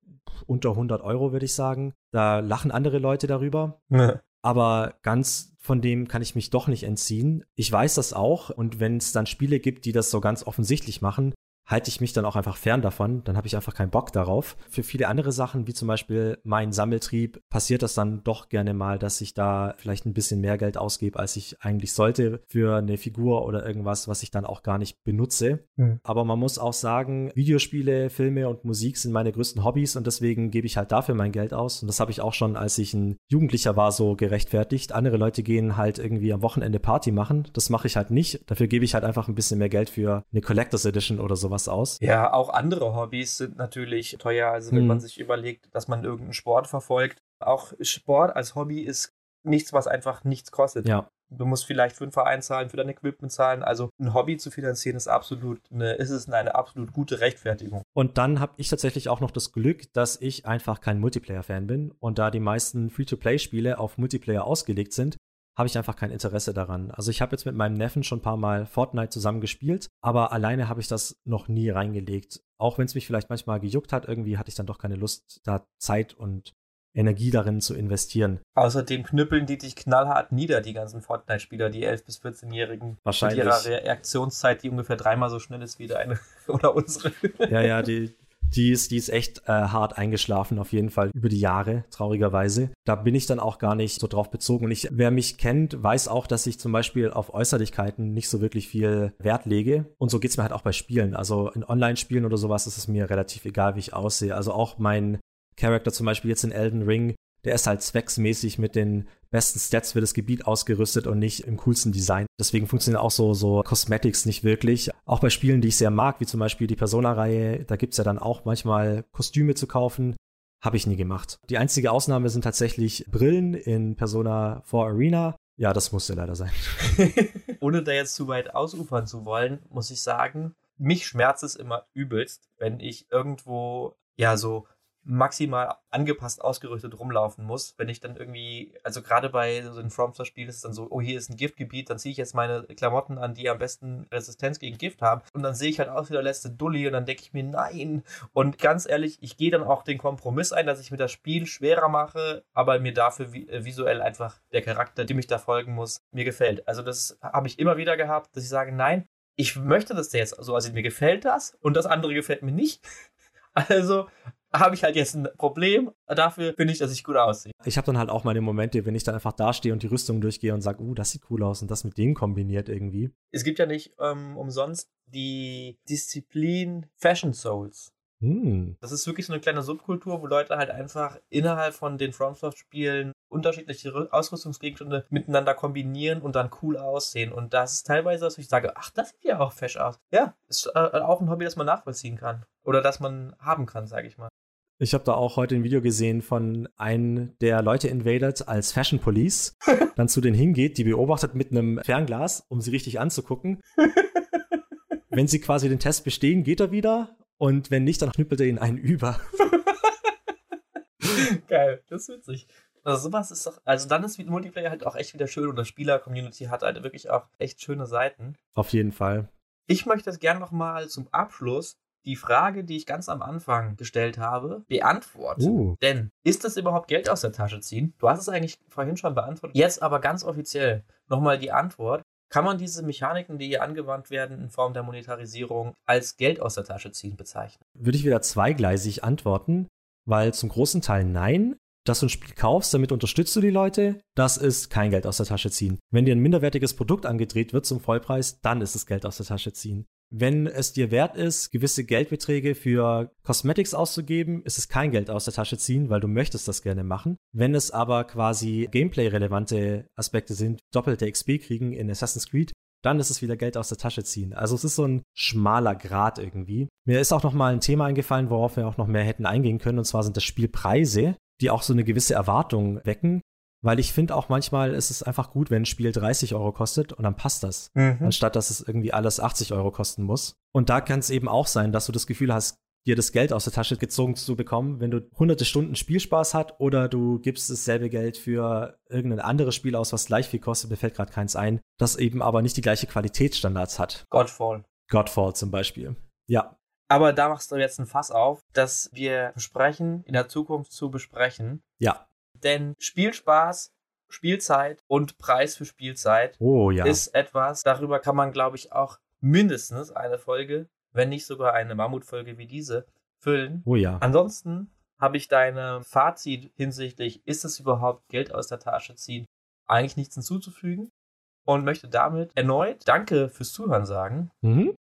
unter 100 Euro, würde ich sagen. Da lachen andere Leute darüber. Ja. Aber ganz von dem kann ich mich doch nicht entziehen. Ich weiß das auch. Und wenn es dann Spiele gibt, die das so ganz offensichtlich machen, halte ich mich dann auch einfach fern davon. Dann habe ich einfach keinen Bock darauf. Für viele andere Sachen, wie zum Beispiel mein Sammeltrieb, passiert das dann doch gerne mal, dass ich da vielleicht ein bisschen mehr Geld ausgebe, als ich eigentlich sollte für eine Figur oder irgendwas, was ich dann auch gar nicht benutze. Mhm. Aber man muss auch sagen, Videospiele, Filme und Musik sind meine größten Hobbys und deswegen gebe ich halt dafür mein Geld aus. Und das habe ich auch schon, als ich ein Jugendlicher war, so gerechtfertigt. Andere Leute gehen halt irgendwie am Wochenende Party machen. Das mache ich halt nicht. Dafür gebe ich halt einfach ein bisschen mehr Geld für eine Collectors Edition oder sowas sowas aus. Ja, auch andere Hobbys sind natürlich teuer. Also wenn hm. man sich überlegt, dass man irgendeinen Sport verfolgt. Auch Sport als Hobby ist nichts, was einfach nichts kostet. Ja. Du musst vielleicht für einen Verein zahlen, für dein Equipment zahlen. Also ein Hobby zu finanzieren ist absolut eine, ist es eine absolut gute Rechtfertigung. Und dann habe ich tatsächlich auch noch das Glück, dass ich einfach kein Multiplayer-Fan bin. Und da die meisten Free-to-Play-Spiele auf Multiplayer ausgelegt sind, habe ich einfach kein Interesse daran. Also ich habe jetzt mit meinem Neffen schon ein paar Mal Fortnite zusammen gespielt, aber alleine habe ich das noch nie reingelegt. Auch wenn es mich vielleicht manchmal gejuckt hat, irgendwie hatte ich dann doch keine Lust, da Zeit und Energie darin zu investieren. Außerdem knüppeln die dich knallhart nieder, die ganzen Fortnite-Spieler, die 11- bis 14-Jährigen. Wahrscheinlich. Mit ihrer Reaktionszeit, die ungefähr dreimal so schnell ist wie deine oder unsere. Ja, ja, die, die ist, die ist echt äh, hart eingeschlafen, auf jeden Fall über die Jahre, traurigerweise. Da bin ich dann auch gar nicht so drauf bezogen. Und ich, wer mich kennt, weiß auch, dass ich zum Beispiel auf Äußerlichkeiten nicht so wirklich viel Wert lege. Und so geht's mir halt auch bei Spielen. Also in Online-Spielen oder sowas ist es mir relativ egal, wie ich aussehe. Also auch mein Charakter zum Beispiel jetzt in Elden Ring, der ist halt zwecksmäßig mit den besten Stats für das Gebiet ausgerüstet und nicht im coolsten Design. Deswegen funktionieren auch so, so Cosmetics nicht wirklich. Auch bei Spielen, die ich sehr mag, wie zum Beispiel die Persona-Reihe, da gibt's ja dann auch manchmal Kostüme zu kaufen. Habe ich nie gemacht. Die einzige Ausnahme sind tatsächlich Brillen in Persona 4 Arena. Ja, das musste leider sein. Ohne da jetzt zu weit ausufern zu wollen, muss ich sagen, mich schmerzt es immer übelst, wenn ich irgendwo ja so maximal angepasst ausgerüstet rumlaufen muss. Wenn ich dann irgendwie, also gerade bei so einem FromStar-Spiel ist es dann so, oh, hier ist ein Giftgebiet, dann ziehe ich jetzt meine Klamotten an, die am besten Resistenz gegen Gift haben. Und dann sehe ich halt aus wie der letzte Dulli und dann denke ich mir, nein. Und ganz ehrlich, ich gehe dann auch den Kompromiss ein, dass ich mir das Spiel schwerer mache, aber mir dafür äh, visuell einfach der Charakter, dem ich da folgen muss, mir gefällt. Also das habe ich immer wieder gehabt, dass ich sage, nein, ich möchte das jetzt so, also mir gefällt das und das andere gefällt mir nicht. Also habe ich halt jetzt ein Problem. Dafür finde ich, dass ich gut aussehe. Ich habe dann halt auch meine Momente, wenn ich dann einfach dastehe und die Rüstung durchgehe und sage, uh, das sieht cool aus und das mit denen kombiniert irgendwie. Es gibt ja nicht ähm, umsonst die Disziplin Fashion Souls. Hm. Das ist wirklich so eine kleine Subkultur, wo Leute halt einfach innerhalb von den FromSoft-Spielen unterschiedliche Ausrüstungsgegenstände miteinander kombinieren und dann cool aussehen. Und das ist teilweise, dass ich sage, ach, das sieht ja auch fesch aus. Ja, ist äh, auch ein Hobby, das man nachvollziehen kann. Oder das man haben kann, sage ich mal. Ich habe da auch heute ein Video gesehen von einem der Leute invaded als Fashion Police, dann zu denen hingeht, die beobachtet mit einem Fernglas, um sie richtig anzugucken. Wenn sie quasi den Test bestehen, geht er wieder und wenn nicht, dann knüppelt er ihn einen über. Geil, das ist witzig. Also sowas ist doch, also dann ist Multiplayer halt auch echt wieder schön und das Spieler-Community hat halt wirklich auch echt schöne Seiten. Auf jeden Fall. Ich möchte es gerne nochmal zum Abschluss die Frage, die ich ganz am Anfang gestellt habe, beantworten. Uh. Denn ist das überhaupt Geld aus der Tasche ziehen? Du hast es eigentlich vorhin schon beantwortet. Jetzt aber ganz offiziell nochmal die Antwort. Kann man diese Mechaniken, die hier angewandt werden in Form der Monetarisierung, als Geld aus der Tasche ziehen bezeichnen? Würde ich wieder zweigleisig antworten, weil zum großen Teil nein. Dass du ein Spiel kaufst, damit unterstützt du die Leute, das ist kein Geld aus der Tasche ziehen. Wenn dir ein minderwertiges Produkt angedreht wird zum Vollpreis, dann ist es Geld aus der Tasche ziehen. Wenn es dir wert ist, gewisse Geldbeträge für Cosmetics auszugeben, ist es kein Geld aus der Tasche ziehen, weil du möchtest das gerne machen. Wenn es aber quasi Gameplay-relevante Aspekte sind, doppelte XP kriegen in Assassin's Creed, dann ist es wieder Geld aus der Tasche ziehen. Also es ist so ein schmaler Grad irgendwie. Mir ist auch noch mal ein Thema eingefallen, worauf wir auch noch mehr hätten eingehen können, und zwar sind das Spielpreise, die auch so eine gewisse Erwartung wecken. Weil ich finde auch manchmal ist es einfach gut, wenn ein Spiel 30 Euro kostet und dann passt das. Mhm. Anstatt dass es irgendwie alles 80 Euro kosten muss. Und da kann es eben auch sein, dass du das Gefühl hast, dir das Geld aus der Tasche gezogen zu bekommen, wenn du hunderte Stunden Spielspaß hat oder du gibst dasselbe Geld für irgendein anderes Spiel aus, was gleich viel kostet, mir fällt gerade keins ein, das eben aber nicht die gleiche Qualitätsstandards hat. Godfall. Godfall zum Beispiel. Ja. Aber da machst du jetzt ein Fass auf, das wir versprechen, in der Zukunft zu besprechen. Ja. Denn Spielspaß, Spielzeit und Preis für Spielzeit oh, ja. ist etwas, darüber kann man, glaube ich, auch mindestens eine Folge, wenn nicht sogar eine Mammutfolge wie diese, füllen. Oh ja. Ansonsten habe ich deine Fazit hinsichtlich, ist es überhaupt Geld aus der Tasche ziehen, eigentlich nichts hinzuzufügen und möchte damit erneut Danke fürs Zuhören sagen. Mhm.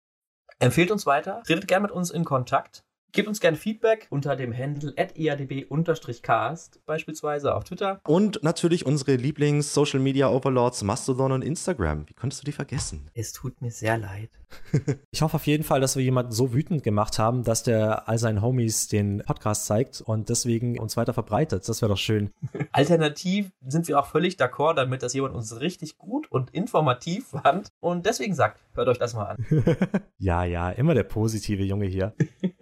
Empfehlt uns weiter, redet gerne mit uns in Kontakt. Gebt uns gerne Feedback unter dem Handle eadb-cast, beispielsweise auf Twitter. Und natürlich unsere Lieblings-Social-Media-Overlords Mastodon und Instagram. Wie konntest du die vergessen? Es tut mir sehr leid. ich hoffe auf jeden Fall, dass wir jemanden so wütend gemacht haben, dass der all seinen Homies den Podcast zeigt und deswegen uns weiter verbreitet. Das wäre doch schön. Alternativ sind wir auch völlig d'accord damit, dass jemand uns richtig gut und informativ fand und deswegen sagt, hört euch das mal an. ja, ja, immer der positive Junge hier.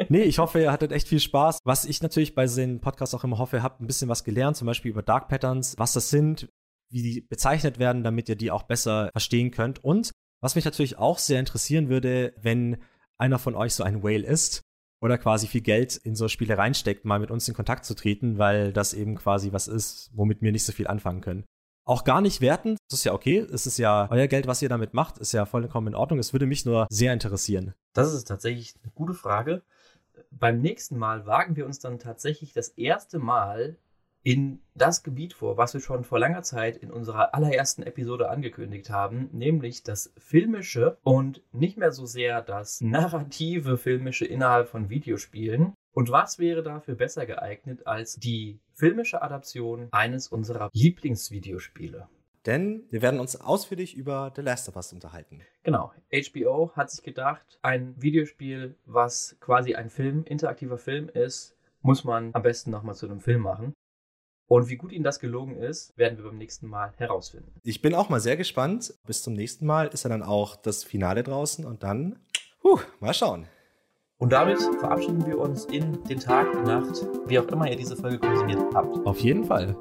nee, ich hoffe, ihr hattet echt viel Spaß. Was ich natürlich bei den Podcasts auch immer hoffe, ihr habt ein bisschen was gelernt, zum Beispiel über Dark Patterns, was das sind, wie die bezeichnet werden, damit ihr die auch besser verstehen könnt. Und was mich natürlich auch sehr interessieren würde, wenn einer von euch so ein Whale ist oder quasi viel Geld in so Spiele reinsteckt, mal mit uns in Kontakt zu treten, weil das eben quasi was ist, womit wir nicht so viel anfangen können. Auch gar nicht werten, das ist ja okay, es ist ja euer Geld, was ihr damit macht, ist ja vollkommen in Ordnung. Es würde mich nur sehr interessieren. Das ist tatsächlich eine gute Frage. Beim nächsten Mal wagen wir uns dann tatsächlich das erste Mal in das Gebiet vor, was wir schon vor langer Zeit in unserer allerersten Episode angekündigt haben, nämlich das filmische und nicht mehr so sehr das narrative filmische innerhalb von Videospielen. Und was wäre dafür besser geeignet als die filmische Adaption eines unserer Lieblingsvideospiele? Denn wir werden uns ausführlich über The Last of Us unterhalten. Genau. HBO hat sich gedacht, ein Videospiel, was quasi ein Film, interaktiver Film ist, muss man am besten nochmal zu einem Film machen. Und wie gut Ihnen das gelungen ist, werden wir beim nächsten Mal herausfinden. Ich bin auch mal sehr gespannt. Bis zum nächsten Mal ist ja dann auch das Finale draußen und dann, huh, mal schauen. Und damit verabschieden wir uns in den Tag, die Nacht, wie auch immer ihr diese Folge konsumiert habt. Auf jeden Fall.